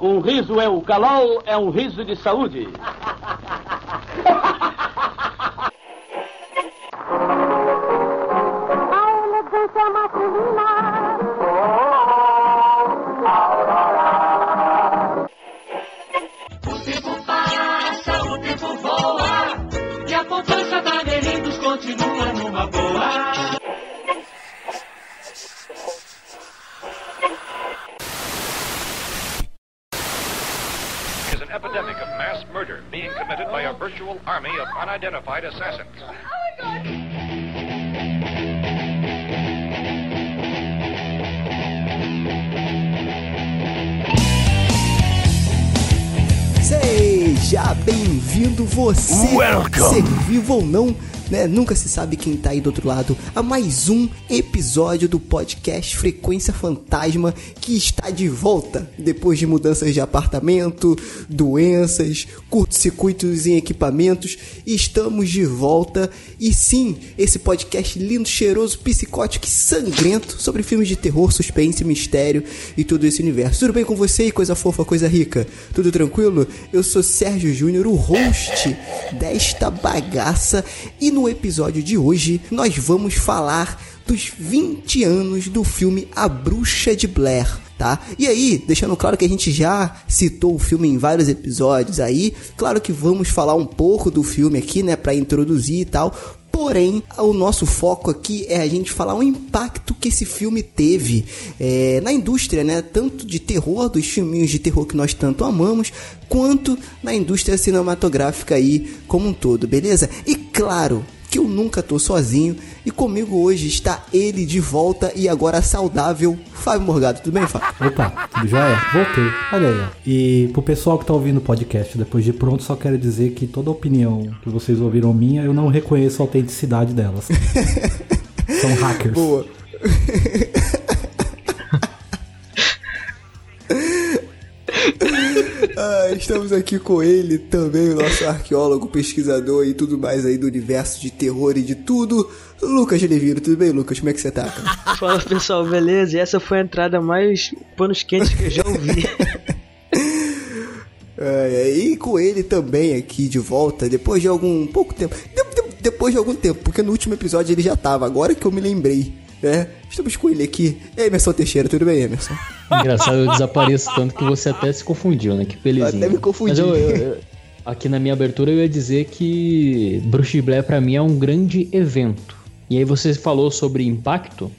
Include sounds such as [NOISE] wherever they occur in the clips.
Um riso é o calol, é um riso de saúde. By a virtual army of unidentified assassins. Seja bem-vindo você, Welcome. ser vivo ou não, né? Nunca se sabe quem tá aí do outro lado, a mais um episódio do podcast Frequência Fantasma que está de volta depois de mudanças de apartamento, doenças, curtos-circuitos em equipamentos. Estamos de volta e sim, esse podcast lindo, cheiroso, psicótico e sangrento sobre filmes de terror, suspense, mistério e todo esse universo. Tudo bem com você coisa fofa, coisa rica? Tudo tranquilo? Eu sou Sérgio Júnior, o host desta bagaça e no episódio de hoje nós vamos falar dos 20 anos do filme A Bruxa de Blair. Tá? E aí, deixando claro que a gente já citou o filme em vários episódios aí, claro que vamos falar um pouco do filme aqui, né, para introduzir e tal, Porém, o nosso foco aqui é a gente falar o impacto que esse filme teve é, na indústria, né? Tanto de terror, dos filminhos de terror que nós tanto amamos, quanto na indústria cinematográfica aí como um todo, beleza? E claro que eu nunca tô sozinho e comigo hoje está ele de volta e agora saudável, Fábio Morgado. Tudo bem, Fábio? Opa, tudo jóia? Voltei. Olha aí, ó. E pro pessoal que tá ouvindo o podcast depois de pronto, só quero dizer que toda opinião que vocês ouviram minha, eu não reconheço a autenticidade delas. [LAUGHS] São hackers. Boa. [LAUGHS] [LAUGHS] Ah, estamos aqui com ele também, o nosso arqueólogo, pesquisador e tudo mais aí do universo de terror e de tudo. Lucas Geleviro, tudo bem, Lucas? Como é que você tá, cara? [LAUGHS] Fala pessoal, beleza? E essa foi a entrada mais panos quentes que eu já ouvi. [LAUGHS] Ai, e com ele também aqui de volta, depois de algum pouco tempo. De- de- depois de algum tempo, porque no último episódio ele já tava, agora que eu me lembrei, né? Estamos com ele aqui, Emerson Teixeira, tudo bem, Emerson? Engraçado, eu desapareço tanto que você até se confundiu, né? Que belezinha. Até me confundi. Eu, eu- eu- aqui na minha abertura eu ia dizer que Bruxa de Blair pra mim é um grande evento. E aí você falou sobre impacto.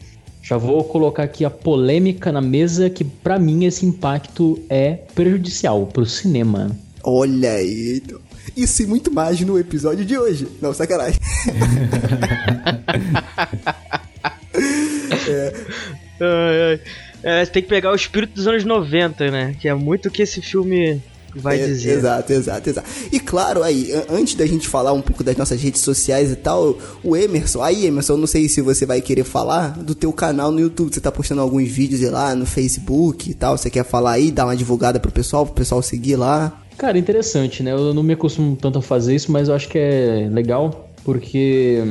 Já vou colocar aqui a polêmica na mesa que pra mim esse impacto é prejudicial pro cinema. Olha aí, então. Isso e muito mais no episódio de hoje. Não, sacanagem. [LAUGHS] Ai, ai. É, você tem que pegar o espírito dos anos 90, né? Que é muito o que esse filme vai É, dizer. Exato, exato, exato. E claro, aí, an- antes da gente falar um pouco das nossas redes sociais e tal, o Emerson, aí Emerson, eu não sei se você vai querer falar do teu canal no YouTube. Você tá postando alguns vídeos lá no Facebook e tal. Você quer falar aí, dar uma divulgada pro pessoal, pro pessoal seguir lá? Cara, interessante, né? Eu não me acostumo tanto a fazer isso, mas eu acho que é legal, porque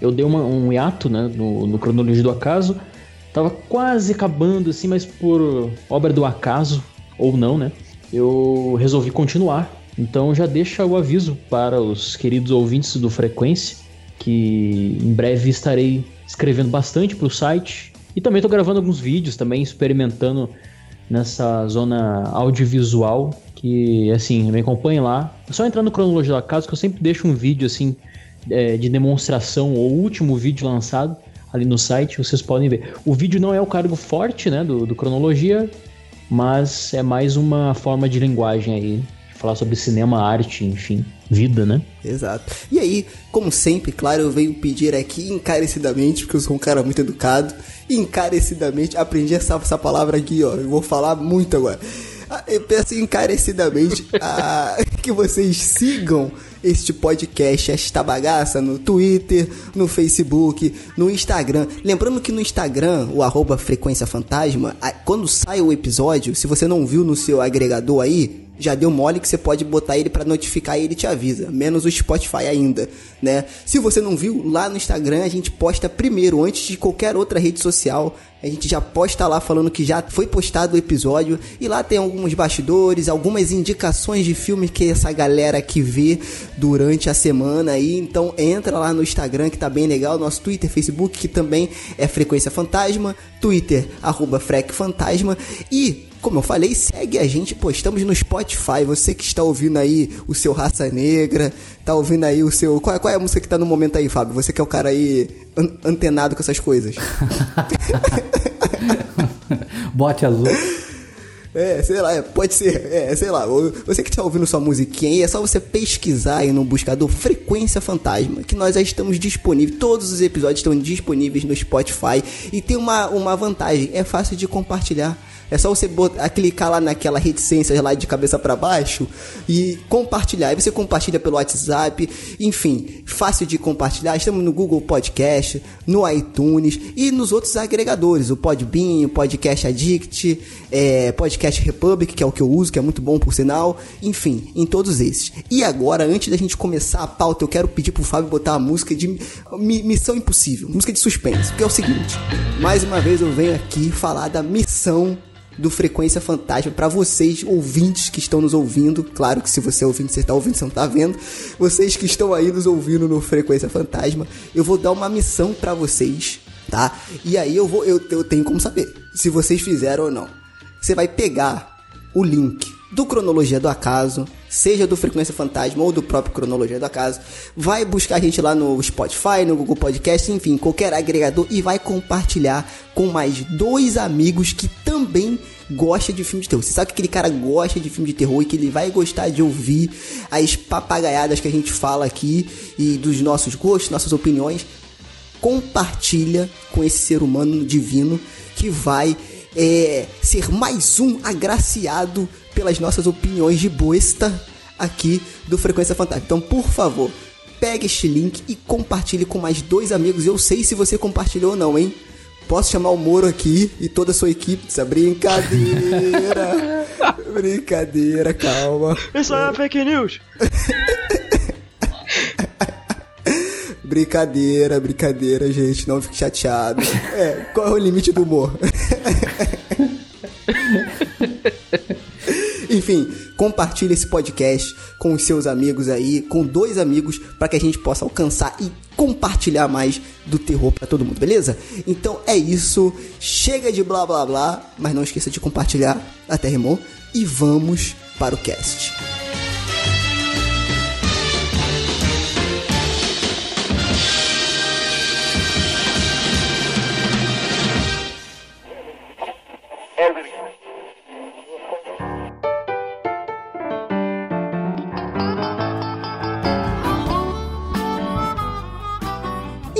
eu dei uma- um hiato, né, no, no cronologia do acaso. Tava quase acabando, assim, mas por obra do acaso, ou não, né? Eu resolvi continuar. Então já deixa o aviso para os queridos ouvintes do Frequência, que em breve estarei escrevendo bastante pro site. E também tô gravando alguns vídeos também, experimentando nessa zona audiovisual que, assim, me acompanhe lá. É só entrar no cronologia do acaso que eu sempre deixo um vídeo, assim, é, de demonstração, ou o último vídeo lançado ali no site, vocês podem ver. O vídeo não é o cargo forte, né, do, do cronologia, mas é mais uma forma de linguagem aí, falar sobre cinema, arte, enfim, vida, né? Exato. E aí, como sempre, claro, eu venho pedir aqui encarecidamente, porque eu sou um cara muito educado, encarecidamente, aprendi essa, essa palavra aqui, ó, eu vou falar muito agora. Ah, Eu peço encarecidamente [LAUGHS] ah, que vocês sigam este podcast, esta bagaça, no Twitter, no Facebook, no Instagram. Lembrando que no Instagram, o arroba Frequência Fantasma, quando sai o episódio, se você não viu no seu agregador aí, já deu mole que você pode botar ele para notificar e ele te avisa, menos o Spotify ainda, né? Se você não viu, lá no Instagram a gente posta primeiro, antes de qualquer outra rede social, a gente já posta lá falando que já foi postado o episódio e lá tem alguns bastidores, algumas indicações de filmes que essa galera aqui vê durante a semana aí. Então entra lá no Instagram que tá bem legal, nosso Twitter, Facebook que também é Frequência Fantasma, Twitter arroba Frec Fantasma e como eu falei, segue a gente, postamos no Spotify. Você que está ouvindo aí o seu Raça Negra, tá ouvindo aí o seu. Qual, qual é a música que tá no momento aí, Fábio? Você que é o cara aí an antenado com essas coisas. [LAUGHS] Bote azul. É, sei lá, é, pode ser, é, sei lá. Você que está ouvindo sua musiquinha aí, é só você pesquisar aí no buscador Frequência Fantasma, que nós já estamos disponíveis, todos os episódios estão disponíveis no Spotify e tem uma, uma vantagem, é fácil de compartilhar. É só você botar, clicar lá naquela reticência lá de cabeça para baixo e compartilhar. Aí você compartilha pelo WhatsApp, enfim, fácil de compartilhar. Estamos no Google Podcast, no iTunes e nos outros agregadores, o Podbean, o Podcast Addict, é, Podcast Republic, que é o que eu uso, que é muito bom por sinal. Enfim, em todos esses. E agora, antes da gente começar a pauta, eu quero pedir pro Fábio botar a música de Missão Impossível, música de suspense, que é o seguinte. Mais uma vez eu venho aqui falar da missão do Frequência Fantasma para vocês, ouvintes que estão nos ouvindo. Claro que se você é ouvinte, você está ouvindo, você não está vendo. Vocês que estão aí nos ouvindo no Frequência Fantasma, eu vou dar uma missão para vocês, tá? E aí eu vou, eu, eu tenho como saber se vocês fizeram ou não. Você vai pegar o link do Cronologia do Acaso, seja do Frequência Fantasma ou do próprio Cronologia do Acaso, vai buscar a gente lá no Spotify, no Google Podcast, enfim, qualquer agregador e vai compartilhar com mais dois amigos que também gosta de filme de terror. Você sabe que aquele cara gosta de filme de terror e que ele vai gostar de ouvir as papagaiadas que a gente fala aqui e dos nossos gostos, nossas opiniões. Compartilha com esse ser humano divino que vai é, ser mais um agraciado pelas nossas opiniões de boesta aqui do Frequência Fantástica. Então, por favor, pegue este link e compartilhe com mais dois amigos. Eu sei se você compartilhou ou não, hein? Posso chamar o Moro aqui e toda a sua equipe? É brincadeira. [LAUGHS] brincadeira, calma. Isso é fake news. brincadeira, brincadeira, gente. Não fique chateado. É, qual é o limite do humor? [LAUGHS] Enfim, compartilhe esse podcast com os seus amigos aí, com dois amigos, para que a gente possa alcançar e compartilhar mais do terror para todo mundo, beleza? Então é isso. Chega de blá blá blá, mas não esqueça de compartilhar, até rimou, e vamos para o cast.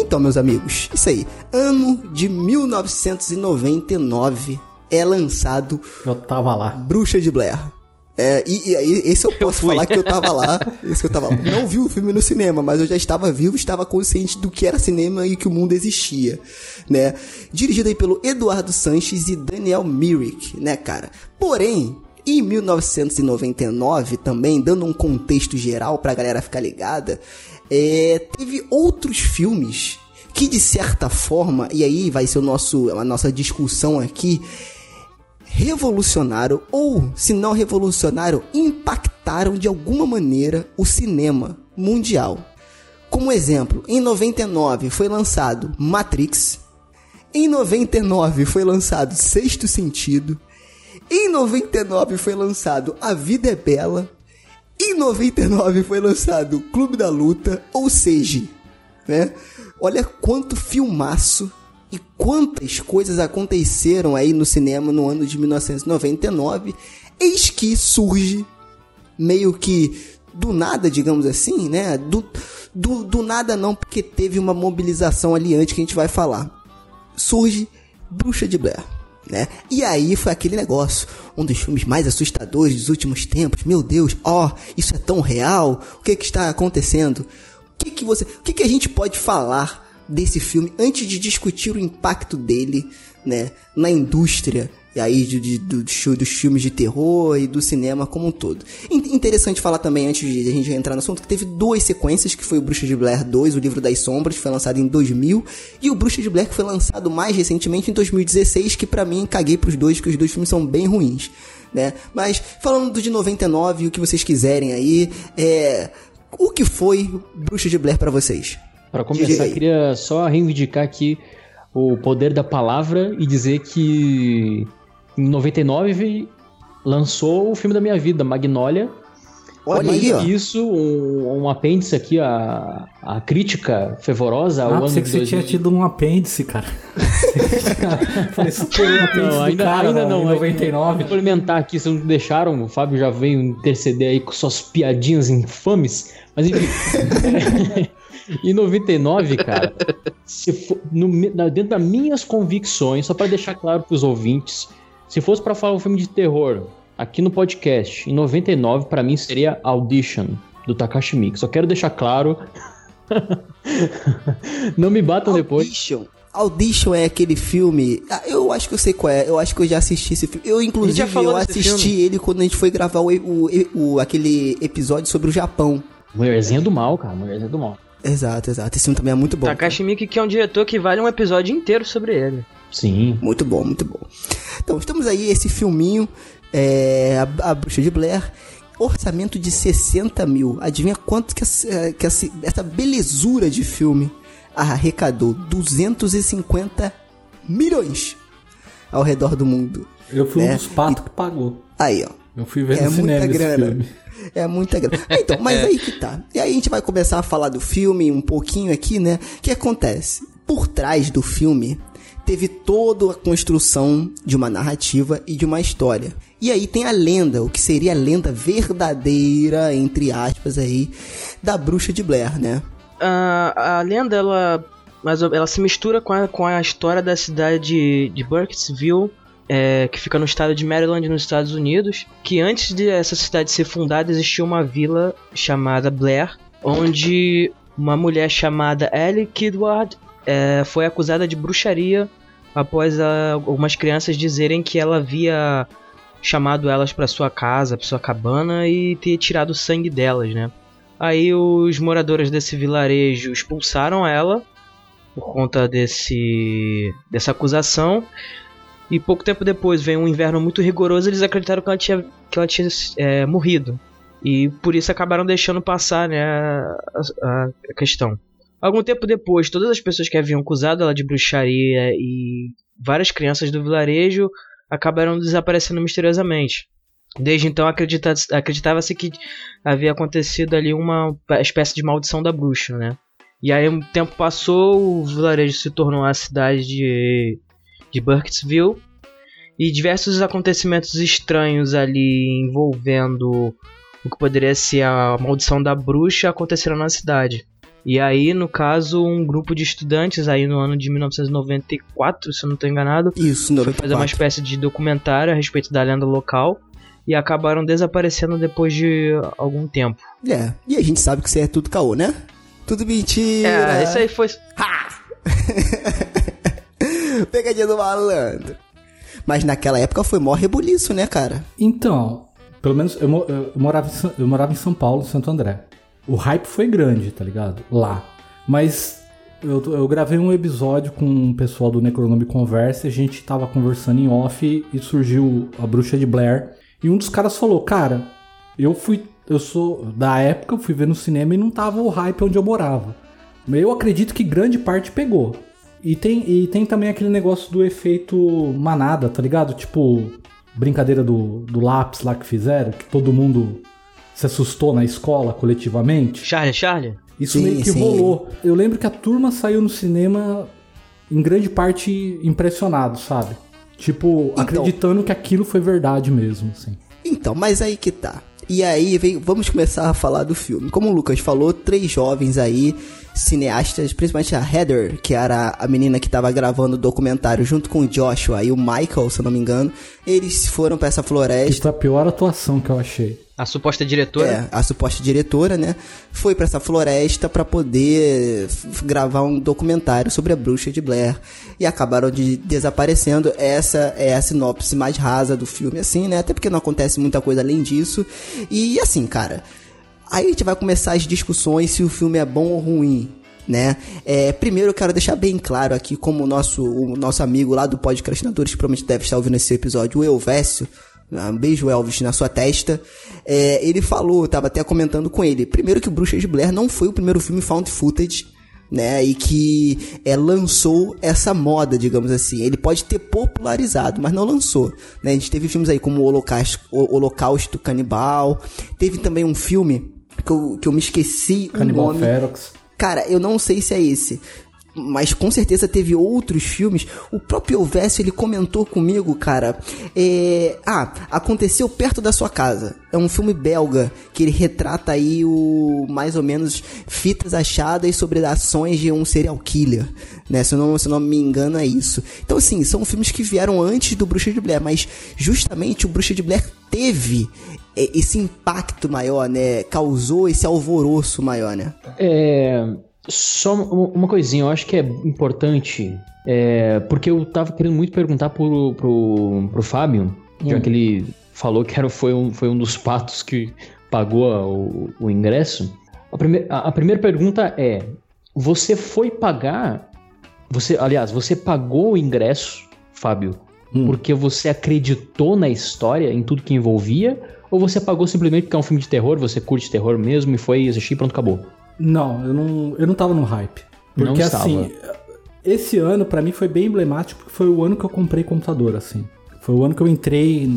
Então, meus amigos, isso aí. Ano de 1999 é lançado. Eu tava lá. Bruxa de Blair. É, e, e, esse eu posso eu falar que eu tava lá. [LAUGHS] Esse eu tava lá. Não vi o filme no cinema, mas eu já estava vivo, estava consciente do que era cinema e que o mundo existia, né? Dirigido aí pelo Eduardo Sanches e Daniel Myrick, né, cara? Porém, em 1999 também, dando um contexto geral pra galera ficar ligada, é, teve outros filmes que de certa forma, e aí vai ser o nosso, a nossa discussão aqui, revolucionaram ou, se não revolucionaram, impactaram de alguma maneira o cinema mundial. Como exemplo, em 99 foi lançado Matrix, em 99 foi lançado Sexto Sentido, em 99 foi lançado A Vida é Bela, em 99 foi lançado Clube da Luta, ou seja, né? Olha quanto filmaço e quantas coisas aconteceram aí no cinema no ano de 1999. Eis que surge meio que do nada, digamos assim, né? Do, do, do nada não, porque teve uma mobilização ali antes que a gente vai falar. Surge Bruxa de Blair né? E aí foi aquele negócio, um dos filmes mais assustadores dos últimos tempos. Meu Deus, ó, oh, isso é tão real. O que que está acontecendo? O que que você, o que que a gente pode falar desse filme antes de discutir o impacto dele, né, na indústria e aí de, de- do- do- dos filmes de terror e do cinema como um todo. In- Interessante falar também, antes de a gente entrar no assunto, que teve duas sequências, que foi o Bruxa de Blair 2, o Livro das Sombras, que foi lançado em 2000, e o Bruxa de Blair, que foi lançado mais recentemente em 2016, que pra mim caguei pros dois, porque os dois filmes são bem ruins, né? Mas, falando do de 99, o que vocês quiserem aí, é... O que foi Bruxa de Blair pra vocês? Pra Diga começar, aí. queria só reivindicar aqui o poder da palavra e dizer que em 99 lançou o filme da minha vida, Magnolia. Olha aí, ó. Isso, um, um apêndice aqui à, à crítica fervorosa ao Ah, ano pensei de que você 2000. tinha tido um apêndice, cara. [LAUGHS] Falei, isso foi um apêndice Não, ainda, cara ainda em não. 99. Complementar aqui, vocês não deixaram, o Fábio já veio interceder aí com suas piadinhas infames, mas enfim. [LAUGHS] em 99, cara, se for, no dentro das minhas convicções, só pra deixar claro pros ouvintes, se fosse pra falar um filme de terror aqui no podcast, em 99, pra mim seria Audition, do Takashi Miike. Só quero deixar claro. [LAUGHS] não me batam depois. Audition. Audition é aquele filme. ah, Eu acho que eu sei qual é. Eu acho que eu já assisti esse filme. Eu, inclusive, eu assisti filme. ele quando a gente foi gravar o, o- o- aquele episódio sobre o Japão. Mulherzinha do mal, cara, mulherzinha do mal. Exato, exato. Esse filme também é muito bom. Takashi Miike, que é um diretor que vale um episódio inteiro sobre ele. Sim. Muito bom, muito bom. Então, estamos aí, esse filminho, é, a, a Bruxa de Blair. Orçamento de 60 mil. Adivinha quanto que, essa, que essa, essa belezura de filme arrecadou? 250 milhões ao redor do mundo. Eu fui um É, dos patos que pagou. Aí, ó. Eu fui ver É no cinema muita esse grana. filme. É muita grana. Ah, Então, [LAUGHS] mas aí que tá. E aí a gente vai começar a falar do filme um pouquinho aqui, né? O que acontece? Por trás do filme, teve toda a construção de uma narrativa e de uma história. E aí tem a lenda, o que seria a lenda verdadeira, entre aspas aí, da bruxa de Blair, né? a, a lenda ela, mas ela se mistura com a, com a história da cidade de, de Burkittsville, é, que fica no estado de Maryland, nos Estados Unidos. Que antes de essa cidade ser fundada existia uma vila chamada Blair, onde uma mulher chamada Ellie Kidward é, foi acusada de bruxaria após a- algumas crianças dizerem que ela havia chamado elas para sua casa, para sua cabana e ter tirado o sangue delas, né? Aí os moradores desse vilarejo expulsaram ela por conta desse dessa acusação. E pouco tempo depois veio um inverno muito rigoroso. Eles acreditaram que ela tinha, que ela tinha é, morrido. E por isso acabaram deixando passar né, a, a- a questão. Algum tempo depois, todas as pessoas que haviam acusado ela de bruxaria e várias crianças do vilarejo acabaram desaparecendo misteriosamente. Desde então acredita- acreditava-se que havia acontecido ali uma espécie de maldição da bruxa, né? E aí um tempo passou, o vilarejo se tornou a cidade de, de Burkittsville e diversos acontecimentos estranhos ali envolvendo o que poderia ser a maldição da bruxa aconteceram na cidade. E aí, no caso, um grupo de estudantes aí no ano de 1994, se eu não estou enganado, Isso, foi fazer uma 94. espécie de documentário a respeito da lenda local e acabaram desaparecendo depois de algum tempo. É, e a gente sabe que isso é tudo caô, né? Tudo mentira. É, isso aí foi. [LAUGHS] Pegadinha do malandro. Mas naquela época foi mó rebuliço, né, cara? Então, pelo menos eu, eu morava eu morava em São Paulo, Santo André. O hype foi grande, tá ligado? Lá. Mas eu, eu gravei um episódio com o pessoal do Necronome Conversa a gente tava conversando em off e surgiu a Bruxa de Blair. E um dos caras falou, cara, eu fui. Eu sou. Da época eu fui ver no cinema e não tava o hype onde eu morava. Eu acredito que grande parte pegou. E tem, e tem também aquele negócio do efeito manada, tá ligado? Tipo, brincadeira do, do lápis lá que fizeram, que todo mundo se assustou na escola coletivamente. Charlie, Charlie? Isso Sim, meio que sim. rolou. Eu lembro que a turma saiu no cinema em grande parte impressionado, sabe? Tipo, Então. acreditando que aquilo foi verdade mesmo, assim. Então, mas aí que tá. E aí, vem, vamos começar a falar do filme. Como o Lucas falou, três jovens aí cineastas, principalmente a Heather, que era a menina que tava gravando o documentário junto com o Joshua e o Michael, se eu não me engano, eles foram para essa floresta. Isso é a pior atuação que eu achei. A suposta diretora. É, a suposta diretora, né? Foi pra essa floresta pra poder gravar um documentário sobre a bruxa de Blair. E acabaram de desaparecendo. Essa é a sinopse mais rasa do filme, assim, né? Até porque não acontece muita coisa além disso. E assim, cara. Aí a gente vai começar as discussões se o filme é bom ou ruim. Né? É, primeiro eu quero deixar bem claro aqui, como o nosso, o nosso amigo lá do Podcastinadores, que provavelmente deve estar ouvindo esse episódio, o Elvésio, um beijo Elvis na sua testa. É, ele falou, eu tava até comentando com ele. Primeiro que o Bruxas de Blair não foi o primeiro filme found footage, né? E que é, lançou essa moda, digamos assim. Ele pode ter popularizado, mas não lançou. Né? A gente teve filmes aí como o Holocausto, o Holocausto Canibal. Teve também um filme que eu, que eu me esqueci Cannibal o nome. Ferox. Cara, eu não sei se é esse. Mas com certeza teve outros filmes. O próprio Elvésio, ele comentou comigo, cara. É... Ah, aconteceu perto da sua casa. É um filme belga que ele retrata aí o mais ou menos fitas achadas sobre ações de um serial killer, né? Se eu não, se eu não me engano é isso. Então assim, são filmes que vieram antes do Bruxa de Blair, mas justamente o Bruxa de Blair teve é, esse impacto maior, né? Causou esse alvoroço maior, né? É, só uma coisinha, eu acho que é importante, é, porque eu tava querendo muito perguntar pro, pro, pro Fábio, já que ele falou que era, foi, um, foi um dos patos que pagou a- o, o ingresso. A, prime, a, a primeira pergunta é: você foi pagar? Você, aliás, você pagou o ingresso, Fábio, Hum. porque você acreditou na história, em tudo que envolvia? Ou você pagou simplesmente porque é um filme de terror, você curte terror mesmo e foi assistir e pronto, acabou? Não, eu não, eu não tava no hype. Não Porque estava. assim, esse ano pra mim foi bem emblemático, porque foi o ano que eu comprei computador, assim. Foi o ano que eu entrei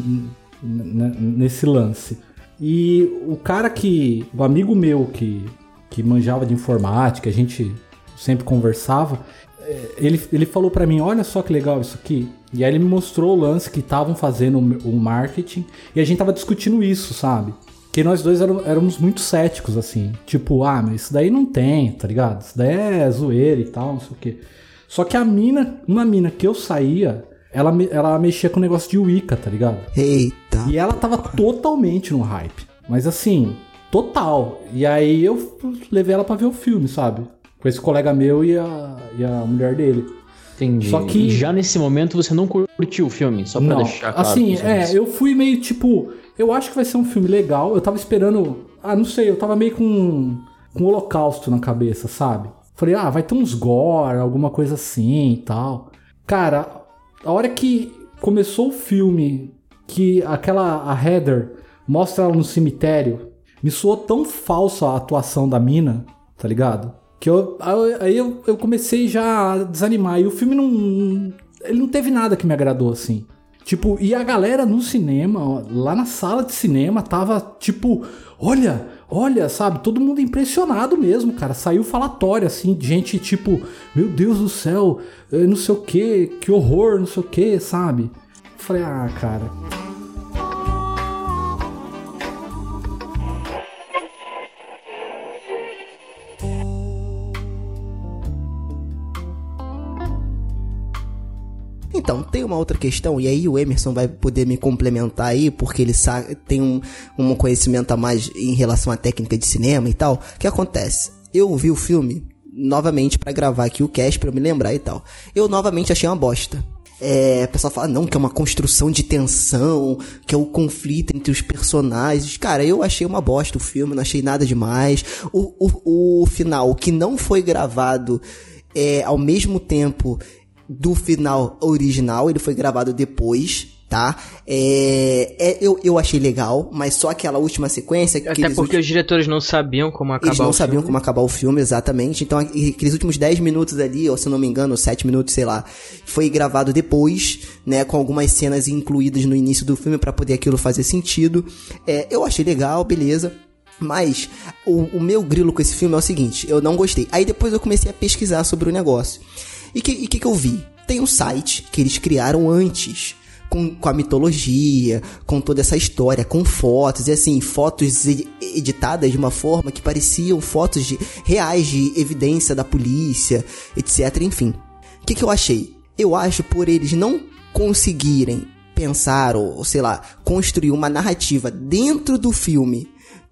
nesse lance. E o cara que. O amigo meu que, que manjava de informática, a gente sempre conversava, eh, ele, ele falou pra mim: Olha só que legal isso aqui. E aí ele me mostrou o lance que estavam fazendo o marketing e a gente tava discutindo isso, sabe? Que nós dois éramos, éramos muito céticos, assim. Tipo, ah, mas isso daí não tem, tá ligado? Isso daí é zoeira e tal, não sei o quê. Só que a mina, uma mina que eu saía, ela, me- ela mexia com o negócio de Wicca, tá ligado? Eita. E ela tava totalmente no hype. Mas assim, total. E aí eu levei ela pra ver o filme, sabe? Com esse colega meu e a, e a mulher dele. Entendi. Só que- já nesse momento você não curtiu o filme, só pra Não, deixar claro. assim, é, eu fui meio tipo, eu acho que vai ser um filme legal. Eu tava esperando, ah, não sei, eu tava meio com com holocausto na cabeça, sabe? Falei, ah, vai ter uns gore, alguma coisa assim e tal. Cara, a hora que começou o filme, que aquela a Heather mostra ela no cemitério, me soou tão falsa a atuação da mina, tá ligado? Que eu, aí eu, eu comecei já a desanimar. E o filme não. Ele não teve nada que me agradou assim. Tipo, e a galera no cinema, ó, lá na sala de cinema, tava tipo, olha, olha, sabe? Todo mundo impressionado mesmo, cara. Saiu falatório, assim, de gente tipo, meu Deus do céu, eh, não sei o que, que horror, não sei o que, sabe? Falei, ah, cara. Então, tem uma outra questão, e aí o Emerson vai poder me complementar aí, porque ele sabe, tem um, um conhecimento a mais em relação à técnica de cinema e tal. O que acontece? Eu vi o filme novamente pra gravar aqui o cast, eu me lembrar e tal. Eu novamente achei uma bosta. É, o pessoal fala, não, que é uma construção de tensão, que é o conflito entre os personagens. Cara, eu achei uma bosta o filme, não achei nada demais. O, o, o final, que não foi gravado é, ao mesmo tempo do final original, ele foi gravado depois, tá? É, é, eu, eu achei legal, mas só aquela última sequência. Até porque os diretores não sabiam como acabar eles não o sabiam filme. como acabar o filme, exatamente. Então, aqueles últimos 10 minutos ali, ou se não me engano, 7 minutos, sei lá, foi gravado depois, né? Com algumas cenas incluídas no início do filme pra poder aquilo fazer sentido. É, eu achei legal, beleza. Mas o, o meu grilo com esse filme é o seguinte, eu não gostei. Aí depois eu comecei a pesquisar sobre o negócio. E o que, que, que eu vi? Tem um site que eles criaram antes com, com a mitologia, com toda essa história, com fotos, e assim, fotos ed- editadas de uma forma que pareciam fotos de, reais de evidência da polícia, etc. Enfim. O que, que eu achei? Eu acho por eles não conseguirem pensar ou, sei lá, construir uma narrativa dentro do filme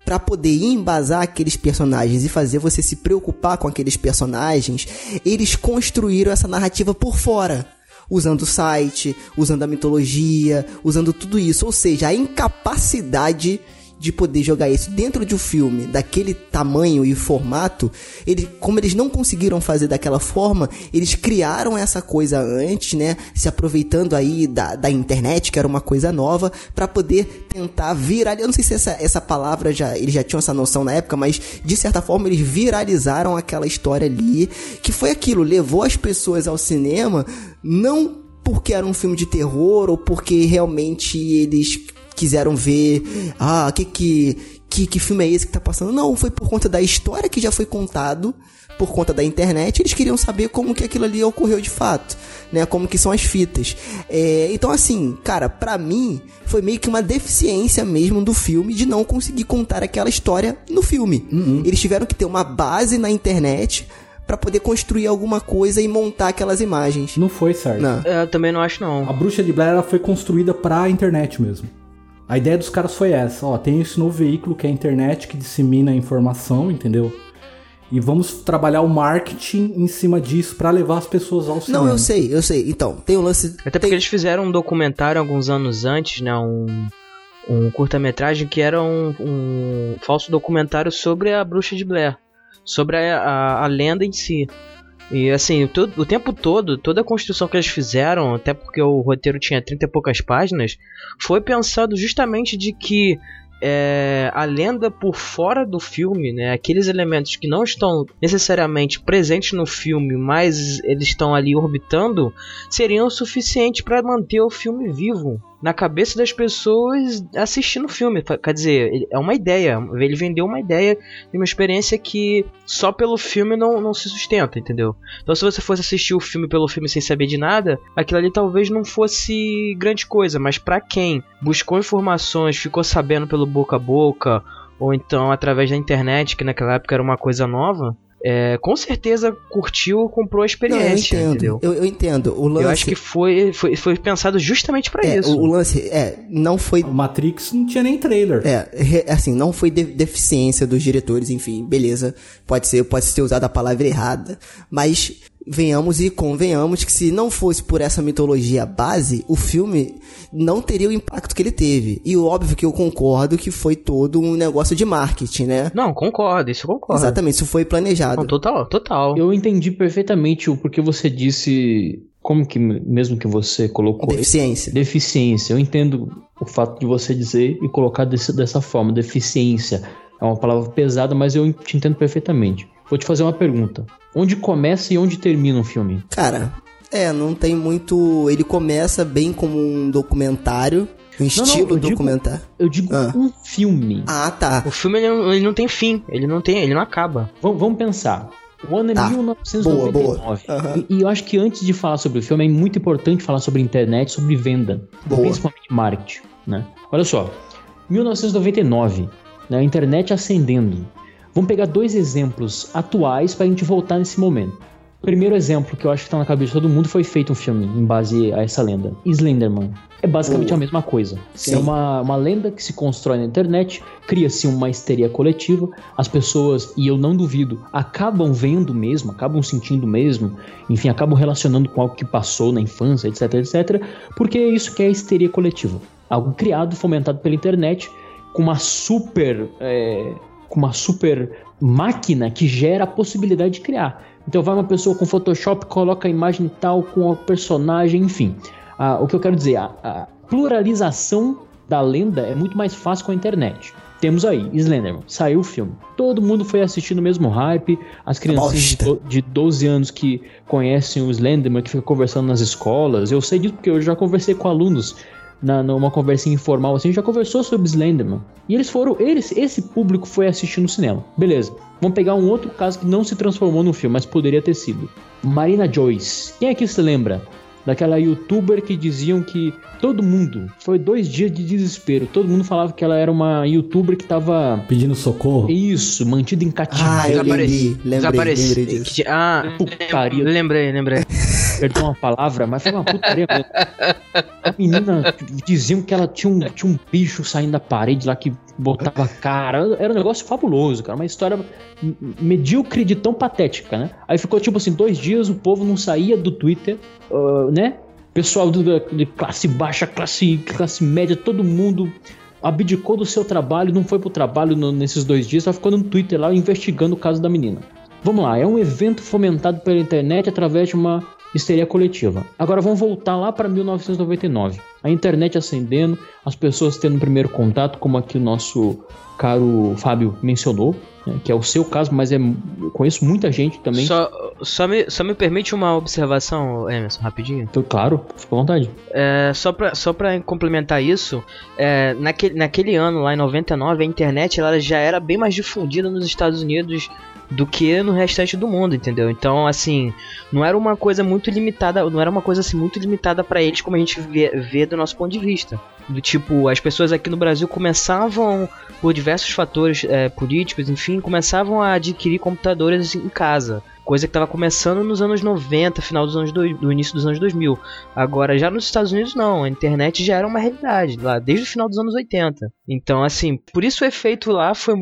para poder embasar aqueles personagens e fazer você se preocupar com aqueles personagens, eles construíram essa narrativa por fora. Usando o site, usando a mitologia, usando tudo isso. Ou seja, a incapacidade de poder jogar isso dentro de um filme daquele tamanho e formato, ele, como eles não conseguiram fazer daquela forma, eles criaram essa coisa antes, né? Se aproveitando aí da, da internet, que era uma coisa nova, para poder tentar virar. Eu não sei se essa, essa palavra já eles já tinham essa noção na época, mas de certa forma eles viralizaram aquela história ali, que foi aquilo, levou as pessoas ao cinema, não porque era um filme de terror ou porque realmente eles quiseram ver, ah, que que que, que filme é esse que tá passando? Não, foi por conta da história que já foi contado, por conta da internet, eles queriam saber como que aquilo ali ocorreu de fato, né? Como que são as fitas. É, então, assim, cara, pra mim, foi meio que uma deficiência mesmo do filme de não conseguir contar aquela história no filme. Eles tiveram que ter uma base na internet pra poder construir alguma coisa e montar aquelas imagens. Não foi, Sérgio. Não. É, Eu também não acho, A não. Bruxa de Blair ela foi construída pra internet mesmo. A ideia dos caras foi essa, ó, tem esse novo veículo que é a internet que dissemina a informação, entendeu? E vamos trabalhar o marketing em cima disso pra levar as pessoas ao cinema. Não, eu sei, eu sei. Então, tem o lance. Até porque tem- eles fizeram um documentário alguns anos antes, né? Um, um curta-metragem que era um, um falso documentário sobre a bruxa de Blair. Sobre a, a, a lenda em si. E assim, o tempo todo, toda a construção que eles fizeram, até porque o roteiro tinha 30 e poucas páginas, foi pensado justamente de que é, a lenda por fora do filme, né, aqueles elementos que não estão necessariamente presentes no filme, mas eles estão ali orbitando, seriam o suficiente para manter o filme vivo na cabeça das pessoas assistindo o filme. Quer dizer, é uma ideia, ele vendeu uma ideia de uma experiência que só pelo filme não, não se sustenta, entendeu? Então se você fosse assistir o filme pelo filme sem saber de nada, aquilo ali talvez não fosse grande coisa, mas pra quem buscou informações, ficou sabendo pelo boca a boca, ou então através da internet, que naquela época era uma coisa nova, é, com certeza curtiu, comprou a Não, eu experiência, entendo. entendeu? Eu, eu entendo. O lance. Eu acho que foi, foi, foi pensado justamente pra é, isso. o, o lance é não foi O Matrix não tinha nem trailer. É, assim, não foi de- deficiência dos diretores, enfim, beleza. Pode ser, pode ser usada a palavra errada, mas venhamos e convenhamos que se não fosse por essa mitologia base, o filme não teria o impacto que ele teve. E óbvio que eu concordo que foi todo um negócio de marketing, né? Não, concordo, isso eu concordo. Exatamente, isso foi planejado. Não, total, total. Eu entendi perfeitamente o porquê você disse. Como que mesmo que você colocou? Deficiência. Deficiência. Eu entendo o fato de você dizer e colocar desse- dessa forma. Deficiência é uma palavra pesada, mas eu te entendo perfeitamente. Vou te fazer uma pergunta. Onde começa e onde termina um filme? Cara, é, não tem muito. Ele começa bem como um documentário, um estilo eu digo- documentário. Eu digo Ah. um filme. Ah, tá. O filme ele não, ele não tem fim, ele não tem, ele não acaba. Vamos, vamos pensar. O ano é Tá. 1999. Boa, boa. Aham. E, e eu acho que antes de falar sobre o filme, é muito importante falar sobre internet, sobre venda. Boa. Principalmente marketing, né? Olha só. 1999, né, a internet ascendendo. Vamos pegar dois exemplos atuais para a gente voltar nesse momento. O primeiro exemplo que eu acho que tá na cabeça de todo mundo foi feito um filme em base a essa lenda. Slenderman. É basicamente a mesma coisa. Sim. É uma, uma lenda que se constrói na internet, cria-se uma histeria coletiva, as pessoas, e eu não duvido, acabam vendo mesmo, acabam sentindo mesmo, enfim, acabam relacionando com algo que passou na infância, etc, etc, porque é isso que é histeria coletiva. Algo criado, fomentado pela internet, com uma super. é, com uma super máquina que gera a possibilidade de criar. Então vai uma pessoa com Photoshop, coloca a imagem tal com o personagem, enfim. Ah, o que eu quero dizer, a, a pluralização da lenda é muito mais fácil com a internet. Temos aí, Slenderman, saiu o filme. Todo mundo foi assistir no mesmo hype. As crianças de, do- de 12 anos que conhecem o Slenderman, que fica conversando nas escolas. Eu sei disso porque eu já conversei com alunos na, numa conversinha informal assim, já conversou sobre Slenderman. E eles foram, eles, esse público foi assistir no cinema. Beleza. Vamos pegar um outro caso que não se transformou no filme, mas poderia ter sido. Marina Joyce. Quem aqui se lembra daquela youtuber que diziam que todo mundo, foi dois dias de desespero, todo mundo falava que ela era uma youtuber que tava, Pedindo socorro. isso, mantida em Ah, cativeiro. eu lembrei, Desapareci- lembrei, desapareci- lembrei que disso. Ah, Putaria. lembrei, lembrei. Perdão a palavra, mas foi uma putaria mesmo. A menina diziam que ela tinha um, tinha um bicho saindo da parede lá que botava cara. Era um negócio fabuloso, cara. Uma história medíocre de tão patética, né? Aí ficou tipo assim: dois dias o povo não saía do Twitter, ah, né? Pessoal do- de classe baixa, classe, classe média, todo mundo abdicou do seu trabalho, não foi pro trabalho no- nesses dois dias, só ficou no Twitter lá investigando o caso da menina. Vamos lá, é um evento fomentado pela internet através de uma histeria coletiva. Agora vamos voltar lá para 1999. A internet acendendo, as pessoas tendo primeiro contato, como aqui o nosso caro Fábio mencionou, né, que é o seu caso, mas é, eu conheço muita gente também. Só, só, me, só me permite uma observação, Emerson, rapidinho. Então, claro, fica à vontade. É, só, pra, só pra complementar isso, é, naquele, naquele ano, lá em 99, a internet ela já era bem mais difundida nos Estados Unidos do que no restante do mundo, entendeu? Então, assim, não era uma coisa muito limitada, não era uma coisa assim muito limitada pra eles como a gente vê, vê do nosso ponto de vista. Do tipo, as pessoas aqui no Brasil começavam, por diversos fatores é, políticos, enfim, começavam a adquirir computadores em casa. Coisa que estava começando nos anos 90, final dos anos do, do início dos anos 2000. Agora, já nos Estados Unidos, não. A internet já era uma realidade, lá desde o final dos anos 80. Então, assim, por isso o efeito lá foi,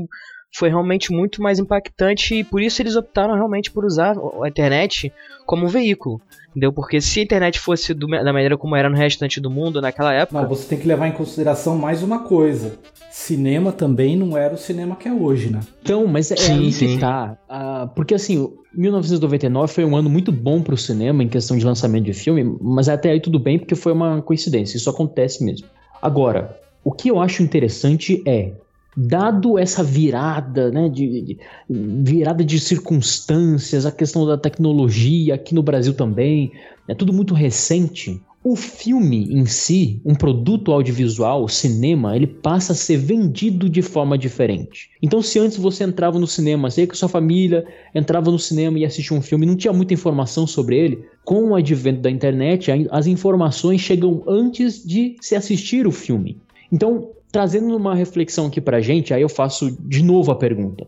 foi realmente muito mais impactante e por isso eles optaram realmente por usar a internet como um veículo. Entendeu? Porque se a internet fosse do- da maneira como era no restante do mundo naquela época. Não, você tem que levar em consideração mais uma coisa. Cinema também não era o cinema que é hoje, né? Então, mas é Sim, aí que sim. tá. Ah, porque assim, o 1999 foi um ano muito bom pro cinema em questão de lançamento de filme, mas até aí tudo bem porque foi uma coincidência, isso acontece mesmo. Agora, o que eu acho interessante é, dado essa virada, né, de, de- virada de circunstâncias, a questão da tecnologia aqui no Brasil também, é tudo muito recente. O filme em si, um produto audiovisual, cinema, ele passa a ser vendido de forma diferente. Então, se antes você entrava no cinema, sei que sua família entrava no cinema e assistia um filme, não tinha muita informação sobre ele, com o advento da internet, as informações chegam antes de se assistir o filme. Então, trazendo uma reflexão aqui pra gente, aí eu faço de novo a pergunta.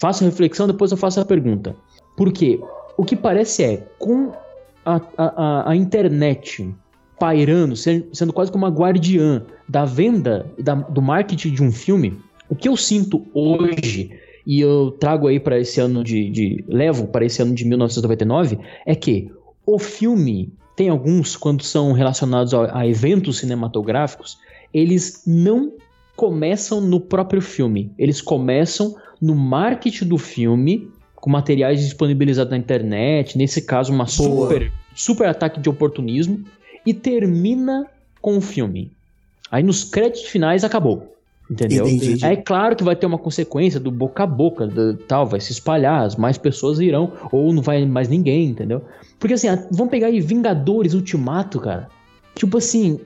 Faço a reflexão, depois eu faço a pergunta. Porque o que parece é, com a, a, a- internet pairando, se- sendo quase como uma guardiã da venda da- do marketing de um filme, o que eu sinto hoje, e eu trago aí para esse ano de, de. levo para esse ano de 1999, é que o filme, tem alguns, quando são relacionados a, a eventos cinematográficos, eles não começam no próprio filme, eles começam no marketing do filme, com materiais disponibilizados na internet, nesse caso, uma Boa. super, super ataque de oportunismo, e termina com o filme. Aí nos créditos finais acabou. Entendeu? Entendi. É claro que vai ter uma consequência do boca a boca, do, tal, vai se espalhar, as mais pessoas irão, ou não vai mais ninguém, entendeu? Porque assim, vamos pegar aí Vingadores Ultimato, cara. Tipo assim,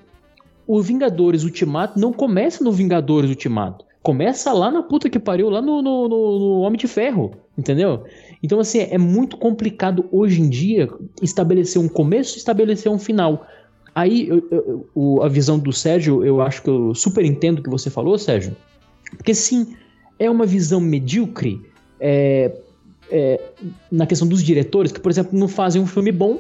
o Vingadores Ultimato não começa no Vingadores Ultimato. Começa lá na puta que pariu, lá no, no, no- no Homem de Ferro, entendeu? Então, assim, é muito complicado hoje em dia estabelecer um começo e estabelecer um final. Aí, eu- eu- a visão do Sérgio, eu acho que eu super entendo o que você falou, Sérgio. Porque, sim, é uma visão medíocre é, é, na questão dos diretores, que, por exemplo, não fazem um filme bom,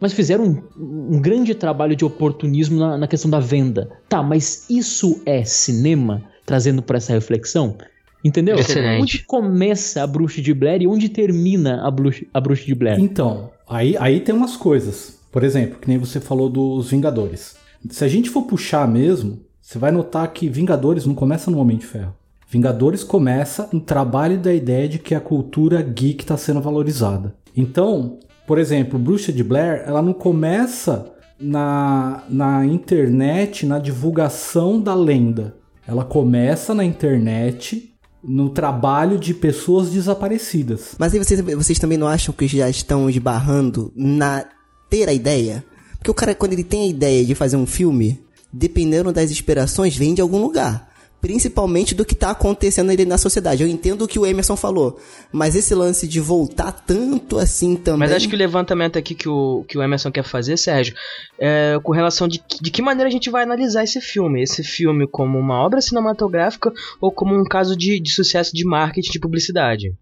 mas fizeram um, um grande trabalho de oportunismo na, na questão da venda. Tá, mas isso é cinema, trazendo para essa reflexão? Entendeu? Excelente. Onde começa a Bruxa de Blair e onde termina a Bruxa, a Bruxa de Blair? Então, aí, aí tem umas coisas. Por exemplo, que nem você falou dos Vingadores. Se a gente for puxar mesmo, você vai notar que Vingadores não começa no Homem de Ferro. Vingadores começa no trabalho da ideia de que a cultura geek está sendo valorizada. Então, por exemplo, Bruxa de Blair, ela não começa na, na internet, na divulgação da lenda. Ela começa na internet, no trabalho de pessoas desaparecidas. Mas aí vocês, vocês também não acham que já estão esbarrando na ter a ideia? Porque o cara, quando ele tem a ideia de fazer um filme, dependendo das inspirações, vem de algum lugar. Principalmente do que tá acontecendo ali na sociedade. Eu entendo o que o Emerson falou, mas esse lance de voltar tanto assim também. Mas acho que o levantamento aqui que o, que o Emerson quer fazer, Sérgio, é com relação de, de que maneira a gente vai analisar esse filme. Esse filme como uma obra cinematográfica ou como um caso de, de sucesso de marketing, de publicidade.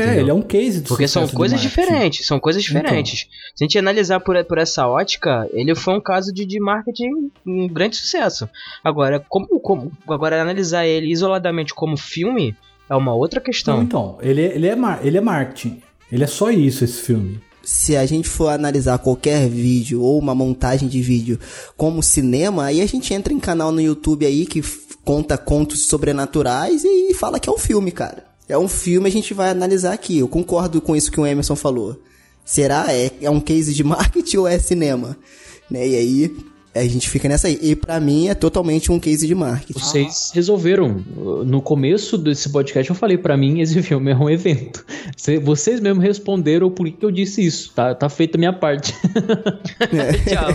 É, ele é um case de Porque são coisas diferentes, são coisas Então. diferentes. Se a gente analisar por, por essa ótica, ele foi um caso de, de marketing um grande sucesso. Agora, como, como agora analisar ele isoladamente como filme é uma outra questão. Então, então ele, é- ele, é mar, ele é marketing. Ele é só isso, esse filme. se a gente for analisar qualquer vídeo ou uma montagem de vídeo como cinema, aí a gente entra em canal no YouTube aí que conta contos sobrenaturais e fala que é um filme, cara. É um filme, a gente vai analisar aqui. Eu concordo com isso que o Emerson falou. Será? É, é um case de [LAUGHS] marketing ou é cinema? Né? E aí a gente fica nessa aí. E pra mim é totalmente um case de marketing. Vocês resolveram. No começo desse podcast eu falei pra mim esse [LAUGHS] filme é um evento. Cê- Vocês mesmos responderam por que que eu disse isso. Tá, tá feita a minha parte. [LAUGHS] Tchau.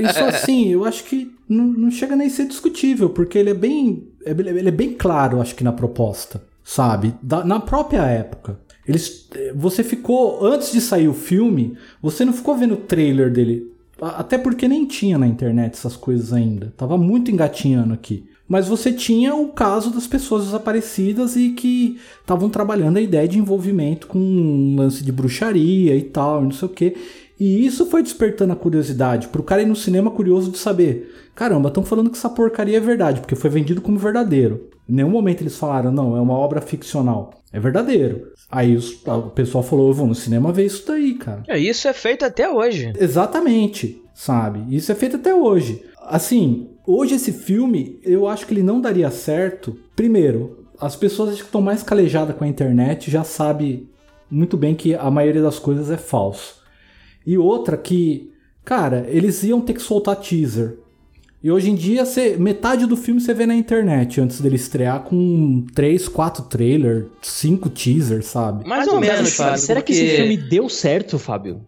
Isso assim, eu acho que não, não chega nem a ser discutível, porque ele é bem. é- Ele é bem claro, acho que, na proposta. Sabe? Da- na própria época. Eles, você ficou. Antes de sair o filme, você não ficou vendo o trailer dele. Até porque nem tinha na internet essas coisas ainda. Tava muito engatinhando aqui. Mas você tinha o caso das pessoas desaparecidas e que estavam trabalhando a ideia de envolvimento com um lance de bruxaria e tal, não sei o que. E isso foi despertando a curiosidade pro cara ir no cinema curioso de saber. Caramba, estão falando que essa porcaria é verdade, porque foi vendido como verdadeiro. Em nenhum momento eles falaram, não, é uma obra ficcional. É verdadeiro. Aí o pessoal falou, eu vou no cinema ver isso daí, cara. É, Isso é feito até hoje. Exatamente, sabe? Isso é feito até hoje. Assim, hoje esse filme, eu acho que ele não daria certo. Primeiro, as pessoas que estão mais calejadas com a internet já sabe muito bem que a maioria das coisas é falso. E outra que, cara, eles iam ter que soltar teaser. E hoje em dia, cê, metade do filme você vê na internet antes dele estrear com 3, 4 trailer, 5 teasers, sabe? Mais, ou, menos, Fábio. Será que porque esse filme deu certo, Fábio?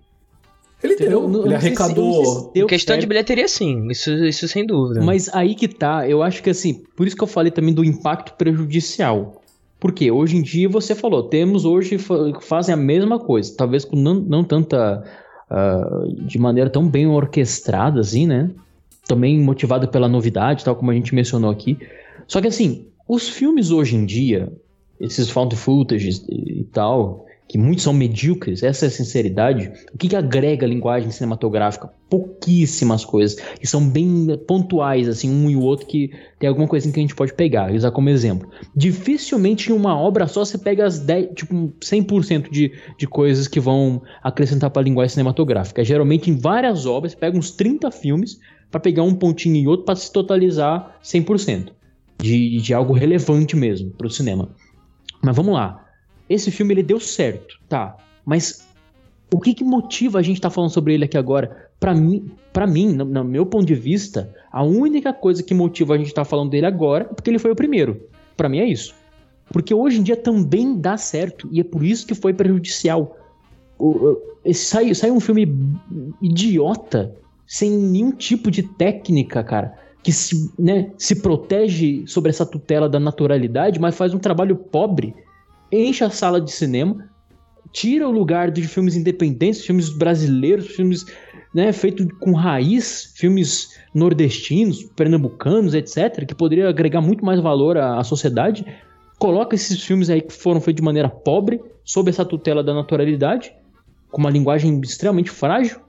Ele Entendeu? deu, Não- ele não se- arrecadou. se deu questão de certo. bilheteria, sim. Isso, isso sem dúvida. Mas aí que tá, eu acho que assim, por isso que eu falei também do impacto prejudicial. Porque hoje em dia você falou, temos hoje fa- fazem a mesma coisa, talvez com não, não tanta ah, de maneira tão bem orquestrada assim, né? Também motivada pela novidade, tal como a gente mencionou aqui. Só que assim, os filmes hoje em dia, esses found footage e, e tal, que muitos são medíocres, essa é a sinceridade. O que, que agrega a linguagem cinematográfica? Pouquíssimas coisas. E são bem pontuais, assim, um e o outro, que tem alguma coisinha que a gente pode pegar, usar como exemplo. Dificilmente em uma obra só você pega as 10, tipo, 100% de, de coisas que vão acrescentar para a linguagem cinematográfica. Geralmente em várias obras, você pega uns 30 filmes para pegar um pontinho e outro para se totalizar 100% de, de algo relevante mesmo para o cinema. Mas vamos lá. Esse filme ele deu certo, tá? Mas o que, que motiva a gente estar falando sobre ele aqui agora? Pra mim, para mim, no, no meu ponto de vista, a única coisa que motiva a gente estar falando dele agora é porque ele foi o primeiro. Pra mim é isso. Porque hoje em dia também dá certo e é por isso que foi prejudicial. Sai, sai um filme idiota, sem nenhum tipo de técnica, cara, que se, né, se protege sobre essa tutela da naturalidade, mas faz um trabalho pobre, enche a sala de cinema, tira o lugar de filmes independentes, filmes brasileiros, filmes né, feitos com raiz, filmes nordestinos, pernambucanos, etc., que poderia agregar muito mais valor à, à sociedade. Coloca esses filmes aí que foram feitos de maneira pobre, sob essa tutela da naturalidade, com uma linguagem extremamente frágil,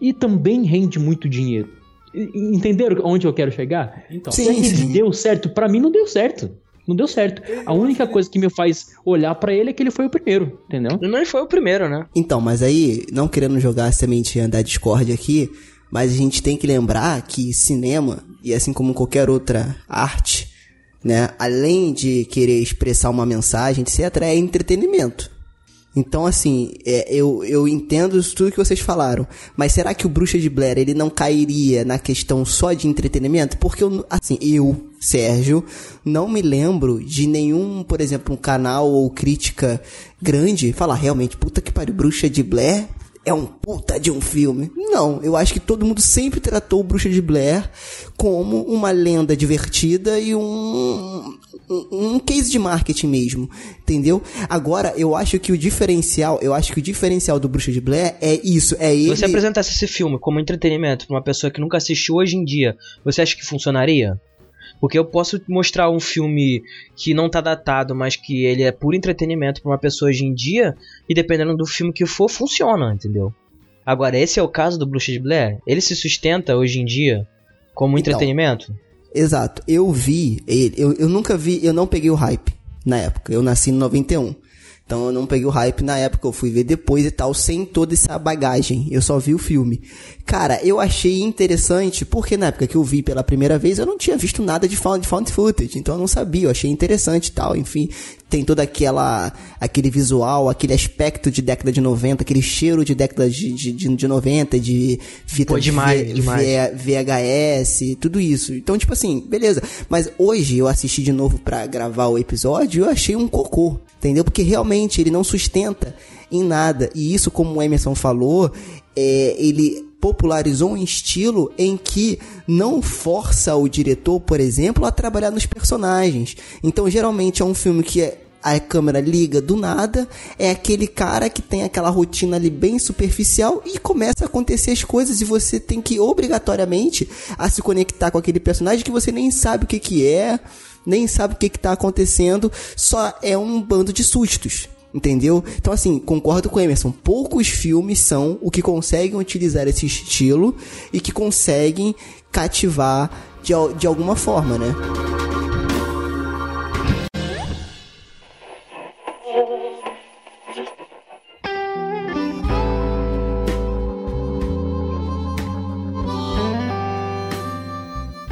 e também rende muito dinheiro. Entenderam onde eu quero chegar? Então, Sim, Será que ele sim. deu certo? Pra mim não deu certo. Não deu certo. A única coisa que me faz olhar pra ele é que ele foi o primeiro, entendeu? Não ele foi o primeiro, né? Então, mas aí, não querendo jogar a sementinha da Discord aqui, mas a gente tem que lembrar que cinema, e assim como qualquer outra arte, né, além de querer expressar uma mensagem, etc., é entretenimento. Então, assim, é, eu, eu entendo tudo que vocês falaram, mas será que o Bruxa de Blair, ele não cairia na questão só de entretenimento? Porque, eu, assim, eu, Sérgio, não me lembro de nenhum, por exemplo, um canal ou crítica grande falar, realmente, puta que pariu, Bruxa de Blair é um puta de um filme. Não, eu acho que todo mundo sempre tratou Bruxa de Blair como uma lenda divertida e um, um, um case de marketing mesmo, entendeu? Agora, eu acho que o diferencial, eu acho que o diferencial do Bruxa de Blair é isso, é ele... Se você apresentasse esse filme como entretenimento pra uma pessoa que nunca assistiu hoje em dia, você acha que funcionaria? Porque eu posso mostrar um filme que não tá datado, mas que ele é puro entretenimento pra uma pessoa hoje em dia, e dependendo do filme que for, funciona, entendeu? Agora, esse é o caso do Bruxa de Blair? Ele se sustenta hoje em dia como Então, entretenimento? Exato. Eu vi ele, eu, eu nunca vi, eu não peguei o hype na época. Eu nasci em 91. Então eu não peguei o hype na época, eu fui ver depois e tal, sem toda essa bagagem. Eu só vi o filme. Cara, eu achei interessante, porque na época que eu vi pela primeira vez, eu não tinha visto nada de found, found footage, então eu não sabia, eu achei interessante e tal, enfim. Tem toda aquela, aquele visual, aquele aspecto de década de 90, aquele cheiro de década de, de, de, de 90, de fita Pô, demais, V- demais. V- VHS, tudo isso. Então, tipo assim, beleza. Mas hoje eu assisti de novo pra gravar o episódio e eu achei um cocô, entendeu? Porque realmente ele não sustenta em nada. E isso, como o Emerson falou, é, ele popularizou um estilo em que não força o diretor, por exemplo, a trabalhar nos personagens. Então, geralmente é um filme que é a câmera liga do nada, é aquele cara que tem aquela rotina ali bem superficial e começa a acontecer as coisas e você tem que obrigatoriamente a se conectar com aquele personagem que você nem sabe o que que é, nem sabe o que que tá acontecendo, só é um bando de sustos. Entendeu? Então, assim, concordo com o Emerson. Poucos filmes são o que conseguem utilizar esse estilo e que conseguem cativar de, de alguma forma, né?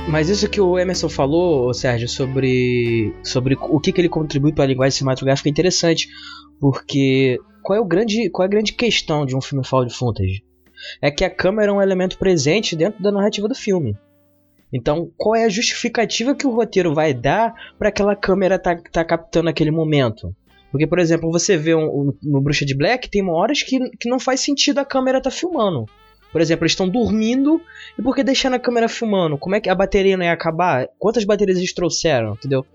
Mas isso que o Emerson falou, Sérgio, sobre, sobre o que, que ele contribui para a linguagem cinematográfica é interessante. Porque qual é, o grande, qual é a grande questão de um filme found footage? É que a câmera é um elemento presente dentro da narrativa do filme. Então, qual é a justificativa que o roteiro vai dar para aquela câmera tá, tá captando aquele momento? Porque, por exemplo, você vê um, um- no Bruxa de Black, tem horas que, que não faz sentido a câmera tá filmando. Por exemplo, eles estão dormindo e por que deixando a câmera filmando? Como é que a bateria não ia acabar? Quantas baterias eles trouxeram, entendeu?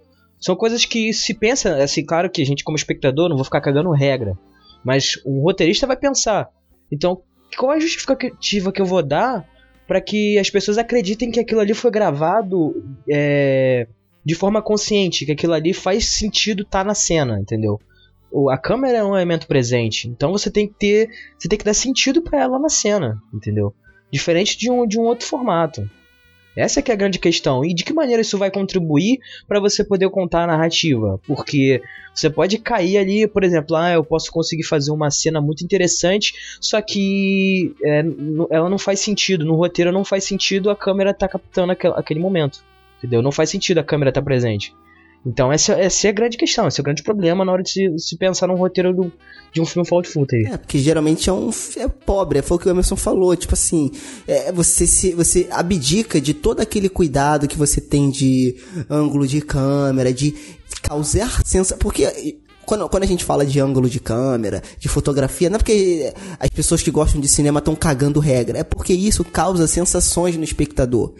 São coisas que se pensa, assim, claro que a gente como espectador não vou ficar cagando regra, mas um roteirista vai pensar. Então, qual é a justificativa que eu vou dar para que as pessoas acreditem que aquilo ali foi gravado é, de forma consciente, que aquilo ali faz sentido estar na cena, entendeu? O- A câmera é um elemento presente, então você tem que ter, você tem que dar sentido para ela na cena, entendeu? Diferente de um, de um outro formato. Essa é que é a grande questão. E de que maneira isso vai contribuir para você poder contar a narrativa? Porque você pode cair ali, por exemplo, ah, eu posso conseguir fazer uma cena muito interessante, só que é, ela não faz sentido. No roteiro não faz sentido a câmera tá captando aquel- aquele momento. Entendeu? Não faz sentido a câmera estar presente. Então essa, essa é a grande questão, esse é o grande problema na hora de se, se pensar num roteiro do- de um filme found footage. É, porque geralmente é um é pobre, foi o que o Emerson falou, tipo assim, é, você se você abdica de todo aquele cuidado que você tem de ângulo de câmera, de causar sensação, porque quando, quando a gente fala de ângulo de câmera, de fotografia, não é porque as pessoas que gostam de cinema estão cagando regra, é porque isso causa sensações no espectador.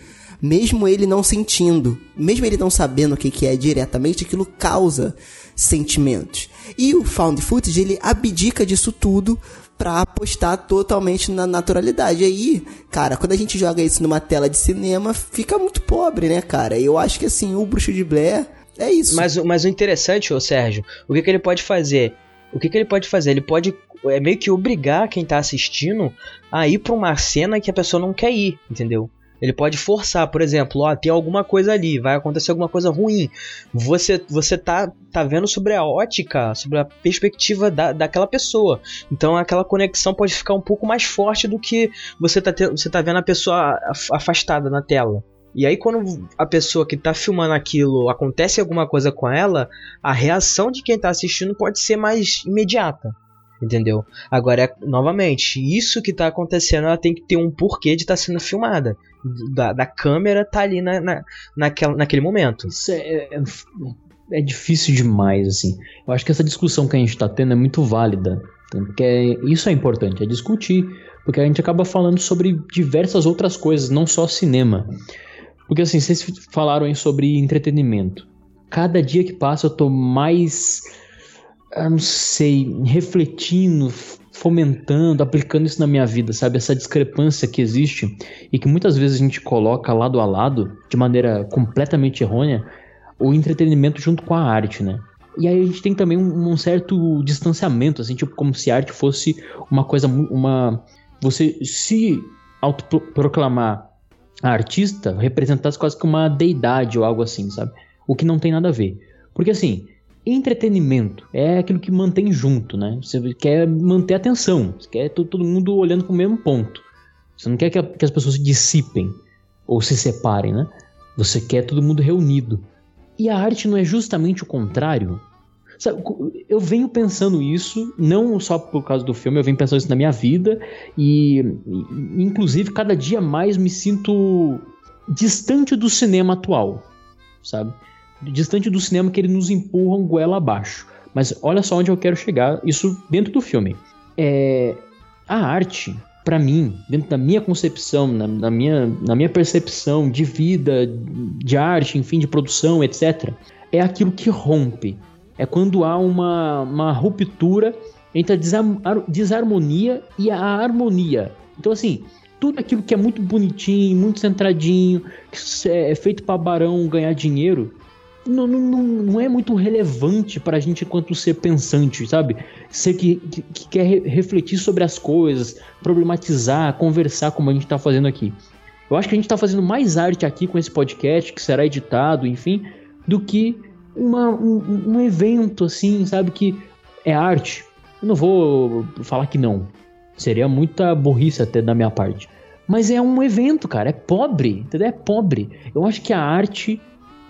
Mesmo ele não sentindo, mesmo ele não sabendo o que, que é diretamente, aquilo causa sentimentos. E o found footage, ele abdica disso tudo pra apostar totalmente na naturalidade. Aí, cara, quando a gente joga isso numa tela de cinema, fica muito pobre, né, cara? Eu acho que assim, o Bruxo de Blair é isso. Mas, o- mas o interessante, ô Sérgio, o que, que ele pode fazer? O que, que ele pode fazer? Ele pode é meio que obrigar quem tá assistindo a ir pra uma cena que a pessoa não quer ir, entendeu? Ele pode forçar, por exemplo, ó, tem alguma coisa ali, vai acontecer alguma coisa ruim. Você, você tá, tá vendo sobre a ótica, sobre a perspectiva da, daquela pessoa. Então aquela conexão pode ficar um pouco mais forte do que você tá, te- você tá vendo a pessoa af- afastada na tela. E aí, quando a pessoa que tá filmando aquilo acontece alguma coisa com ela, a reação de quem tá assistindo pode ser mais imediata. Entendeu? Agora, é- novamente, isso que tá acontecendo, ela tem que ter um porquê de estar sendo filmada. Da, da câmera tá ali na, na, naquela, naquele momento. Isso é, é, é difícil demais, assim. Eu acho que essa discussão que a gente tá tendo é muito válida, Porque é- isso é importante, é discutir. Porque a gente acaba falando sobre diversas outras coisas, não só cinema. Porque assim, vocês falaram sobre entretenimento. Cada dia que passa eu tô mais, não sei, refletindo, fomentando, aplicando isso na minha vida, sabe? Essa discrepância que existe e que muitas vezes a gente coloca lado a lado, de maneira completamente errônea, o entretenimento junto com a arte, né? E aí a gente tem também um, um certo distanciamento, assim, tipo, como se arte fosse uma coisa, uma... Você se autoproclamar artista representasse quase que uma deidade ou algo assim, sabe? O que não tem nada a ver. Porque assim, entretenimento é aquilo que mantém junto, né? Você quer manter a atenção, você quer to- todo mundo olhando para o mesmo ponto. Você não quer que, a- que as pessoas se dissipem ou se separem, né? Você quer todo mundo reunido. E a arte não é justamente o contrário? Sabe, eu venho pensando isso, não só por causa do filme, eu venho pensando isso na minha vida e, inclusive, cada dia mais me sinto distante do cinema atual, sabe? Distante do cinema que ele nos empurra um goela abaixo. Mas olha só onde eu quero chegar, isso dentro do filme. É, a arte, pra mim, dentro da minha concepção, na, na minha, na minha percepção de vida, de arte, enfim, de produção, etc., é aquilo que rompe. É quando há uma, uma ruptura entre a desar- desarmonia e a harmonia. Então, assim, tudo aquilo que é muito bonitinho, muito centradinho, que é feito para barão ganhar dinheiro, não, não, não, é muito relevante para a gente enquanto ser pensante, sabe? Ser que, que, que quer re- refletir sobre as coisas, problematizar, conversar como a gente está fazendo aqui. Eu acho que a gente está fazendo mais arte aqui com esse podcast, que será editado, enfim, do que uma, um, um evento assim, sabe? Que é arte. Eu não vou falar que não. Seria muita burrice até da minha parte. Mas é um evento, cara. É pobre, entendeu? É pobre. Eu acho que a arte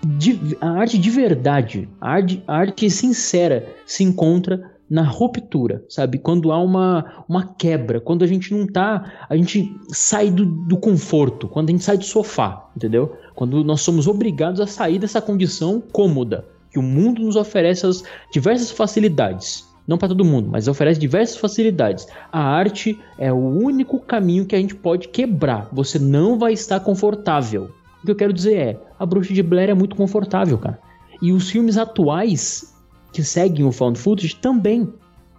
de, a arte de verdade, a arte, a arte sincera se encontra na ruptura, sabe? Quando há uma, uma quebra, quando a gente não tá, a gente sai do, do conforto, quando a gente sai do sofá, entendeu? Quando nós somos obrigados a sair dessa condição cômoda, que o mundo nos oferece as diversas facilidades. Não para todo mundo, mas oferece diversas facilidades. A arte é o único caminho que a gente pode quebrar. Você não vai estar confortável. O que eu quero dizer é, a Bruxa de Blair é muito confortável, cara. E os filmes atuais que seguem o found footage também,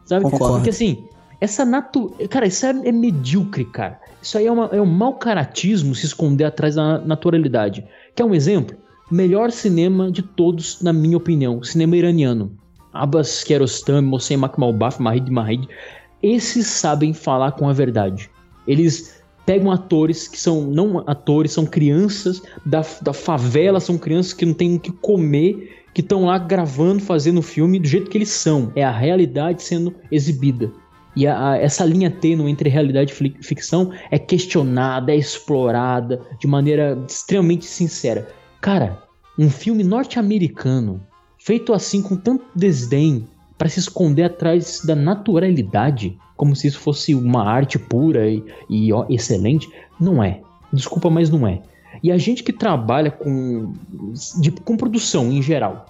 sabe? Concordo. Porque assim, essa natu... Cara, isso é, é medíocre, cara. Isso aí é, uma, é um mau caratismo se esconder atrás da naturalidade. Quer um exemplo? Melhor cinema de todos, na minha opinião. Cinema iraniano. Abbas Kiarostami, Mohsen Makhmalbaf, Mahid Mahid. Esses sabem falar com a verdade. Eles pegam atores que são não atores, são crianças da, da favela, são crianças que não têm o que comer, que estão lá gravando, fazendo o filme do jeito que eles são. É a realidade sendo exibida. E a, a, essa linha tênue entre realidade e ficção é questionada, é explorada de maneira extremamente sincera. Cara, um filme norte-americano feito assim com tanto desdém para se esconder atrás da naturalidade, como se isso fosse uma arte pura e, e, ó, excelente, não é. Desculpa, mas não é. E a gente que trabalha com, de- com produção em geral,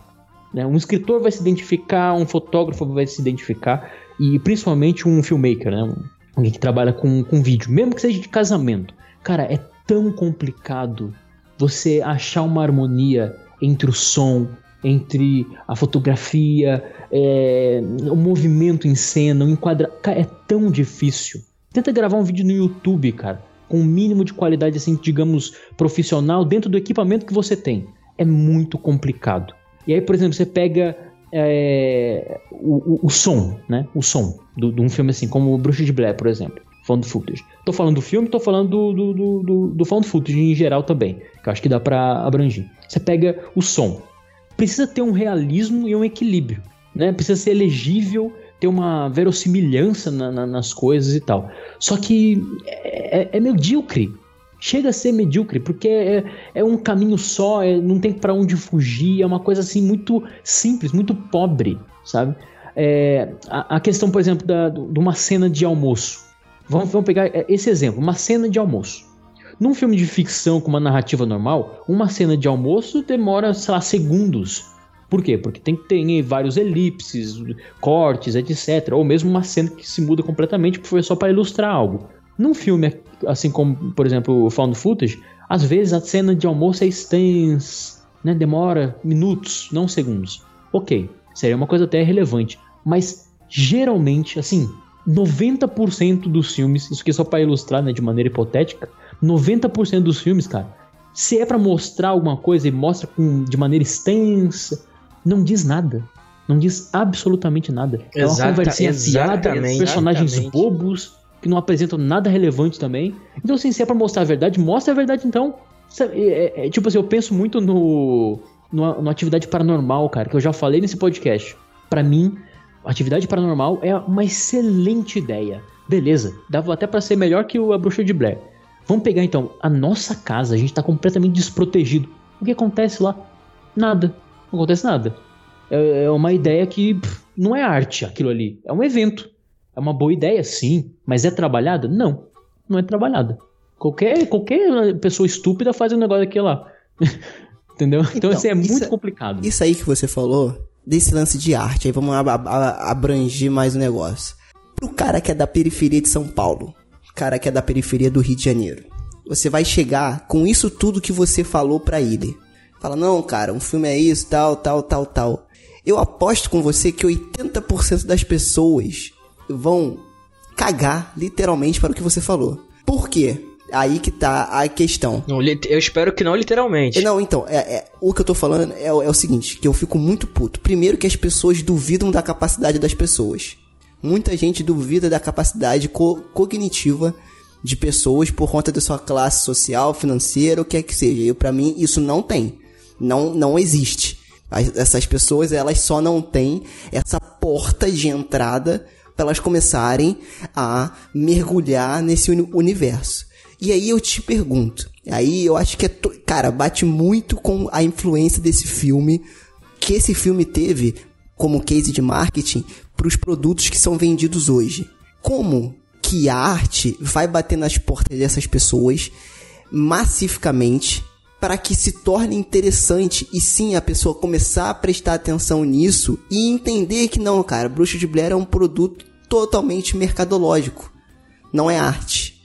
né? um escritor vai se identificar, um fotógrafo vai se identificar, e principalmente um filmmaker, né? Alguém que trabalha com, com vídeo, mesmo que seja de casamento. Cara, é tão complicado você achar uma harmonia entre o som, entre a fotografia, é, o movimento em cena, o enquadra... É tão difícil. Tenta gravar um vídeo no YouTube, cara, com um mínimo de qualidade, assim, digamos, profissional, dentro do equipamento que você tem. É muito complicado. E aí, por exemplo, você pega é, o, o- o som, né? O som de um filme assim, como o Bruxa de Blair, por exemplo. Found footage. Tô falando do filme, tô falando do, do, do, do, found footage em geral também. Que eu acho que dá pra abranger. Você pega o som. Precisa ter um realismo e um equilíbrio. Né? Precisa ser elegível, ter uma verossimilhança na- na- nas coisas e tal. Só que é, é- é medíocre. Chega a ser medíocre, porque é, é um caminho só, é- não tem pra onde fugir, é uma coisa assim muito simples, muito pobre, sabe? É, a, a questão, por exemplo, da, de uma cena de almoço. Vamos, vamos pegar é, esse exemplo, uma cena de almoço. Num filme de ficção com uma narrativa normal, uma cena de almoço demora, sei lá, segundos. Por quê? Porque tem que ter vários elipses, cortes, etc. Ou mesmo uma cena que se muda completamente porque foi só para ilustrar algo. Num filme, assim como, por exemplo, o Found Footage, às vezes a cena de almoço é extensa, né? demora minutos, não segundos. Ok, seria uma coisa até relevante. Mas geralmente, assim, 90% dos filmes, isso aqui é só para ilustrar né, de maneira hipotética, 90% dos filmes, cara, se é para mostrar alguma coisa e mostra com, de maneira extensa, não diz nada. Não diz absolutamente nada. É uma conversinha fiada, personagens exatamente. bobos, que não apresentam nada relevante também. Então, assim, se é pra mostrar a verdade, mostra a verdade então. É- é- é tipo assim, eu penso muito no, no, no Atividade Paranormal, cara, que eu já falei nesse podcast. Pra mim, Atividade Paranormal é uma excelente ideia. Beleza, dava até pra ser melhor que o A Bruxa de Blair. Vamos pegar então a nossa casa, a gente tá completamente desprotegido. O que acontece lá? Nada. Não acontece nada. É, é uma ideia que pff, não é arte aquilo ali. É um evento. É uma boa ideia, sim. Mas é trabalhada? Não. Não é trabalhada. Qualquer, qualquer pessoa estúpida faz um negócio daquele lá. [LAUGHS] Entendeu? Então, Então, assim, é isso muito é- complicado. Isso aí que você falou, desse lance de arte, aí vamos ab- ab- abranger mais o negócio. Pro cara que é da periferia de São Paulo, cara que é da periferia do Rio de Janeiro, você vai chegar com isso tudo que você falou pra ele. Fala, não, cara, um filme é isso, tal, tal, tal, tal. Eu aposto com você que 80% das pessoas vão cagar literalmente para o que você falou. Por quê? Aí que tá a questão. Não, eu espero que não literalmente. Não, então, é, é- o que eu tô falando é, o- é o seguinte, que eu fico muito puto. Primeiro que as pessoas duvidam da capacidade das pessoas. Muita gente duvida da capacidade co- cognitiva de pessoas por conta da sua classe social, financeira, o que é que seja. E para mim isso não tem. Não, não existe. As- essas pessoas, elas só não têm essa porta de entrada para elas começarem a mergulhar nesse uni- universo. E aí eu te pergunto, aí eu acho que é, cara, bate muito com a influência desse filme que esse filme teve como case de marketing para os produtos que são vendidos hoje. Como que a arte vai bater nas portas dessas pessoas massificamente para que se torne interessante e sim a pessoa começar a prestar atenção nisso e entender que não, cara, Bruxa de Blair é um produto totalmente mercadológico, não é arte.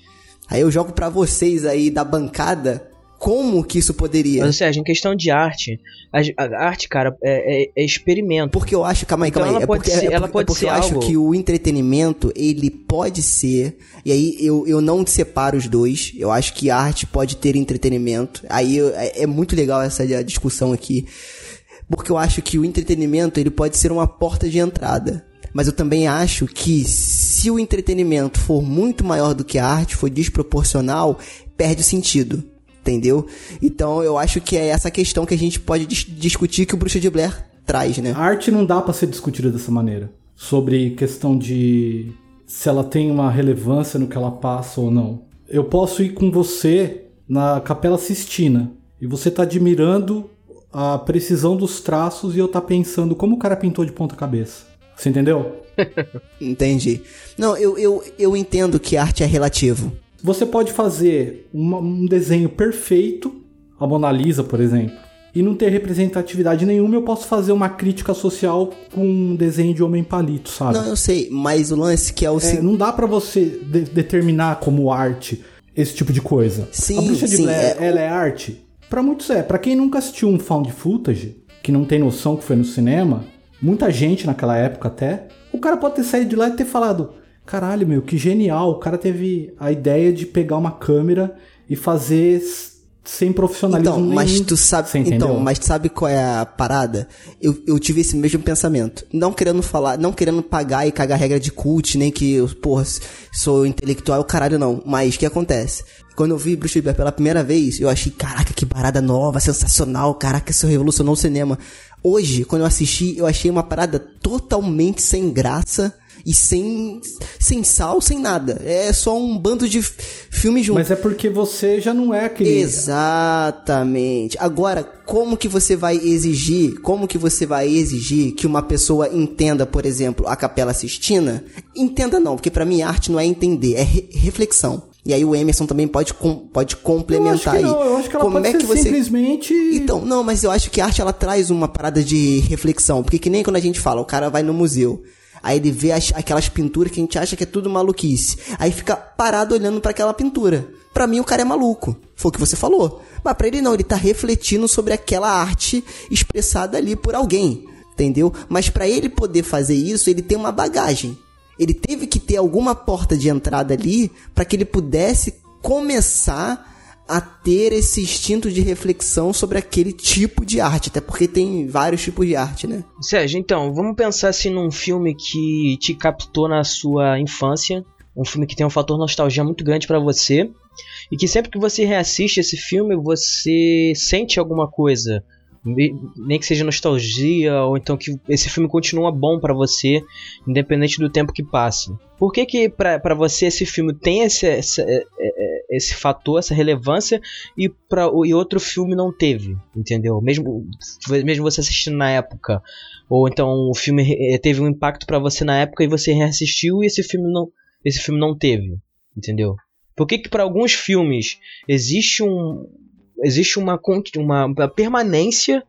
Aí eu jogo pra vocês aí da bancada como que isso poderia. Mas, Sérgio, em questão de arte, a, a arte, cara, é, é- é experimento. Porque eu acho, calma aí, Então calma aí. ela é pode porque, ser- é ela porque- pode é porque ser eu acho algo- que o entretenimento, ele pode ser, e aí eu, eu não separo os dois, eu acho que a arte pode ter entretenimento, aí eu- é, é muito legal essa discussão aqui, porque eu acho que o entretenimento, ele pode ser uma porta de entrada. Mas eu também acho que se o entretenimento for muito maior do que a arte, for desproporcional, perde o sentido. Entendeu? Então eu acho que é essa questão que a gente pode dis- discutir que o Bruxa de Blair traz, né? A arte não dá pra ser discutida dessa maneira. Sobre questão de se ela tem uma relevância no que ela passa ou não. Eu posso ir com você na Capela Sistina e você tá admirando a precisão dos traços e eu tá pensando como o cara pintou de ponta cabeça. Você entendeu? [LAUGHS] Entendi. Não, eu, eu, eu entendo que arte é relativo. Você pode fazer uma- um desenho perfeito, a Mona Lisa, por exemplo, e não ter representatividade nenhuma. Eu posso fazer uma crítica social com um desenho de homem palito, sabe? Não, eu sei, mas o lance que é o É, não dá pra você de- determinar como arte esse tipo de coisa. Sim, a bruxa de sim, Blair, é- ela é arte? Pra muitos é. Pra quem nunca assistiu um found footage, que não tem noção que foi no cinema, muita gente naquela época até, o cara pode ter saído de lá e ter falado: caralho, meu, que genial. O cara teve a ideia de pegar uma câmera e fazer sem profissionalismo Então, mas nenhum. tu sabe, então, mas tu sabe qual é a parada? Eu, eu tive esse mesmo pensamento. Não querendo falar, não querendo pagar e cagar regra de cult, nem que eu, porra, sou intelectual, caralho, não. Mas o que acontece? Quando eu vi Bruce Lee pela primeira vez, eu achei, caraca, que parada nova, sensacional, caraca, isso revolucionou o cinema. Hoje, quando eu assisti, eu achei uma parada totalmente sem graça e sem, sem sal, sem nada. É só um bando de f- filmes juntos. Mas é porque você já não é aquele. Exatamente. Agora, como que você vai exigir, como que você vai exigir que uma pessoa entenda, por exemplo, a Capela Sistina? Entenda não, porque pra mim arte não é entender, é re- reflexão. E aí o Emerson também pode, com, pode complementar eu acho que aí. não, eu acho que ela Como pode é que você simplesmente. então, não, mas eu acho que a arte ela traz uma parada de reflexão. Porque que nem quando a gente fala, o cara vai no museu. Aí ele vê as- aquelas pinturas que a gente acha que é tudo maluquice. Aí fica parado olhando pra aquela pintura. Pra mim o cara é maluco. Foi o que você falou. Mas pra ele não, ele tá refletindo sobre aquela arte expressada ali por alguém. Entendeu? Mas pra ele poder fazer isso, ele tem uma bagagem. Ele teve que ter alguma porta de entrada ali pra que ele pudesse começar a ter esse instinto de reflexão sobre aquele tipo de arte, até porque tem vários tipos de arte, né? Sérgio, então, vamos pensar assim num filme que te captou na sua infância, um filme que tem um fator nostalgia muito grande pra você, e que sempre que você reassiste esse filme, você sente alguma coisa, nem que seja nostalgia, ou então que esse filme continua bom pra você, independente do tempo que passa. Por que que pra você esse filme tem esse, essa- é- é- esse fator, essa relevância, e, pra, e outro filme não teve, entendeu? Mesmo, mesmo você assistindo na época, ou então o filme teve um impacto pra você na época e você reassistiu e esse filme não, esse filme não teve, entendeu? Por que que para alguns filmes existe um existe uma uma, uma permanência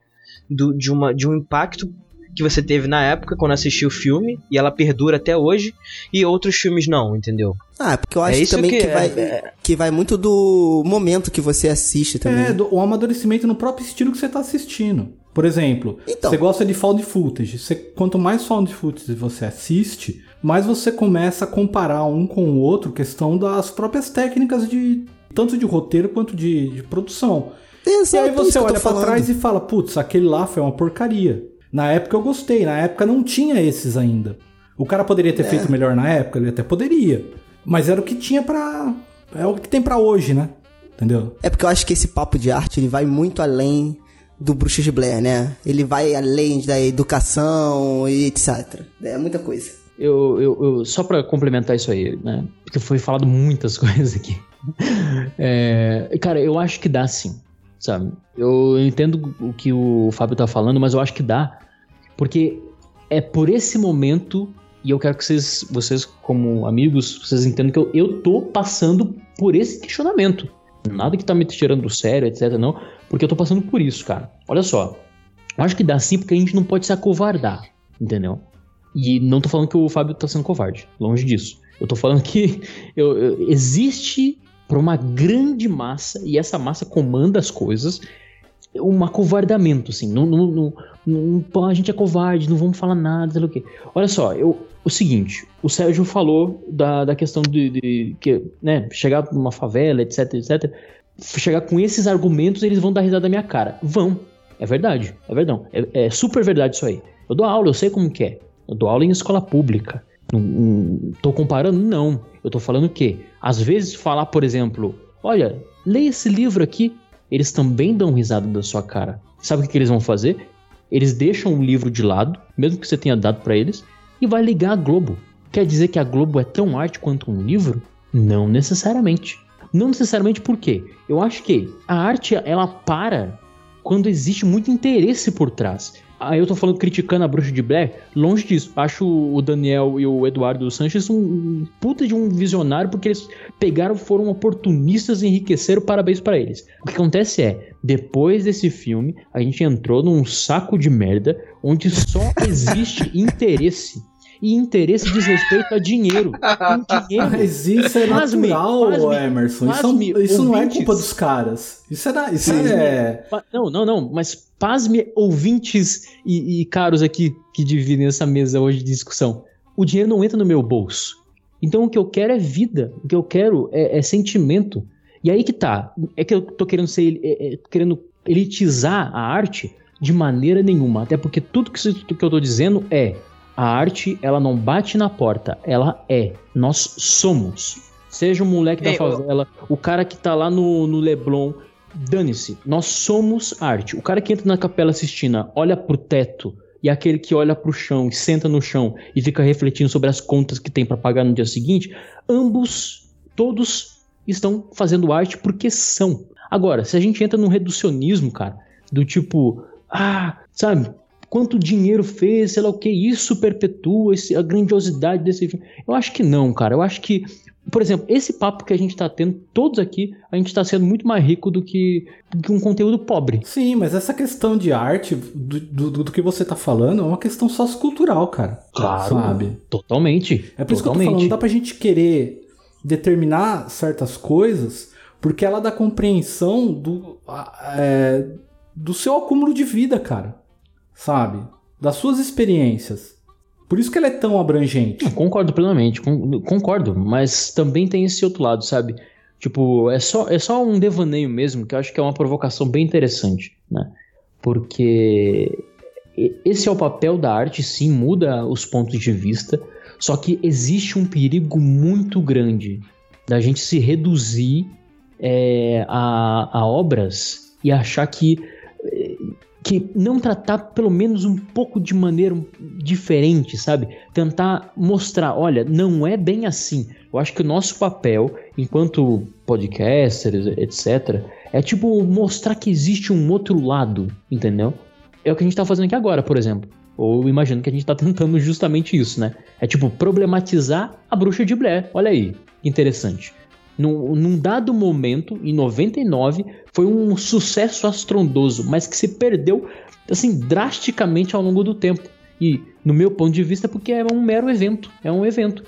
do- de uma de um impacto que você teve na época quando assistiu o filme e ela perdura até hoje e outros filmes não, entendeu? Ah, porque eu É acho isso também que, que- vai, é- que vai muito do momento que você assiste também. É, do, o amadurecimento no próprio estilo que você tá assistindo. Por exemplo, Então. você gosta de found footage. Você, quanto mais found footage você assiste, mais você começa a comparar um com o outro questão das próprias técnicas de tanto de roteiro quanto de, de produção. Exato, e aí é você tô olha pra falando. trás e fala, putz, aquele lá foi uma porcaria. Na época eu gostei, na época não tinha esses ainda. O cara poderia É. ter feito melhor na época, ele até poderia. Mas era o que tinha pra. É o que tem pra hoje, né? Entendeu? É porque eu acho que esse papo de arte ele vai muito além do Bruxas de Blair, né? Ele vai além da educação e etc. É muita coisa. Eu, eu, eu- só pra complementar isso aí, né? Porque foi falado muitas [LAUGHS] coisas aqui. [LAUGHS] É, cara, eu acho que dá sim, sabe? Eu entendo o que o Fábio tá falando, mas eu acho que dá. Porque é por esse momento, e eu quero que vocês, vocês como amigos, vocês entendam que eu, eu tô passando por esse questionamento. Nada que tá me tirando do sério, etc, não. Porque eu tô passando por isso, cara. Olha só. Eu acho que dá sim, porque a gente não pode se acovardar, entendeu? E não tô falando que o Fábio tá sendo covarde, longe disso. Eu tô falando que eu- eu- existe para uma grande massa, e essa massa comanda as coisas, um acovardamento, assim. Não, não, não- não- a gente é covarde, não vamos falar nada, sei lá o quê. Olha só, eu, o seguinte, o Sérgio falou da, da questão de, de que, né, chegar numa favela, etc, etc. Chegar com esses argumentos, eles vão dar risada da minha cara. Vão. É verdade, é verdade. É, é super verdade isso aí. Eu dou aula, eu sei como que é. Eu dou aula em escola pública. Não, não tô comparando? Não. Eu tô falando que, às vezes, falar, por exemplo, olha, leia esse livro aqui, eles também dão risada da sua cara. Sabe o que, eles vão fazer? Eles deixam o livro de lado, mesmo que você tenha dado pra eles, e vai ligar a Globo. Quer dizer que a Globo é tão arte quanto um livro? Não necessariamente. Não necessariamente por quê? Eu acho que a arte ela para quando existe muito interesse por trás. Aí eu tô falando criticando a bruxa de Blair, longe disso. Acho o Daniel e o Eduardo Sanches um, um puta de um visionário, porque eles pegaram, foram oportunistas e enriqueceram, parabéns pra eles. O que acontece é, depois desse filme, a gente entrou num saco de merda onde só [LAUGHS] existe interesse. E interesse diz respeito a dinheiro. [LAUGHS] Dinheiro Mas isso é Pasme, natural, pasme, Emerson. Isso, pasme, é- isso não é culpa dos caras. Isso é. da- Isso é Não, não, não, mas pasme ouvintes e, e caros aqui que dividem essa mesa hoje de discussão. O dinheiro não entra no meu bolso. Então o que eu quero é vida, o que eu quero é, é sentimento. E aí que tá, é que eu tô querendo ser, é- é- querendo elitizar a arte de maneira nenhuma. Até porque tudo que, que eu tô dizendo é a arte, ela não bate na porta, ela é. Nós somos. Seja o moleque da Ei, ô- favela, o cara que tá lá no, no Leblon, dane-se. Nós somos arte. O cara que entra na Capela Sistina, olha pro teto, e aquele que olha pro chão e senta no chão e fica refletindo sobre as contas que tem pra pagar no dia seguinte, ambos, todos estão fazendo arte porque são. Agora, se a gente entra num reducionismo, cara, do tipo, ah, sabe, quanto dinheiro fez, sei lá o que, isso perpetua esse- a grandiosidade desse filme. Eu acho que não, cara. Eu acho que Por exemplo, esse papo que a gente tá tendo, todos aqui, a gente tá sendo muito mais rico do que, do que um conteúdo pobre. Sim, mas essa questão de arte, do, do, do que você tá falando, é uma questão sociocultural, cara. Sabe? Totalmente. É por isso que eu tô totalmente. falando, não dá pra gente querer determinar certas coisas porque ela dá compreensão do, é, do seu acúmulo de vida, cara. Sabe? Das suas experiências. Por isso que ela é tão abrangente. Eu Concordo plenamente, con- concordo, mas também tem esse outro lado, sabe? Tipo, é só, é só um devaneio mesmo, que eu acho que é uma provocação bem interessante, né? Porque esse é o papel da arte, sim, muda os pontos de vista, só que existe um perigo muito grande da gente se reduzir é, a, a obras e achar que que não tratar pelo menos um pouco de maneira diferente, sabe? Tentar mostrar, olha, não é bem assim. Eu acho que o nosso papel, enquanto podcasters, etc., é tipo mostrar que existe um outro lado, entendeu? É o que a gente tá fazendo aqui agora, por exemplo. Ou imagino que a gente tá tentando justamente isso, né? É tipo problematizar a bruxa de Blair. Olha aí, interessante. Num, num dado momento, em 99, foi um sucesso astrondoso, mas que se perdeu assim drasticamente ao longo do tempo. E, no meu ponto de vista, porque é um mero evento. É um evento.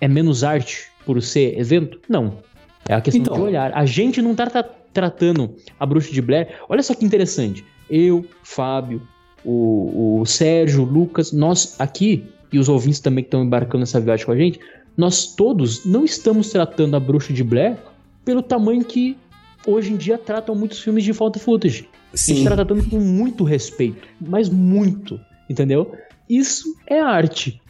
É menos arte por ser evento? Não. É a questão Então. de olhar. A gente não tá tra- tratando a bruxa de Blair. Olha só que interessante. Eu, Fábio, o, o Sérgio, o Lucas, nós aqui, e os ouvintes também que estão embarcando nessa viagem com a gente, nós todos não estamos tratando a bruxa de Blair pelo tamanho que hoje em dia tratam muitos filmes de found footage. A gente Sim. tá tratando com muito respeito, mas muito, entendeu? Isso é arte.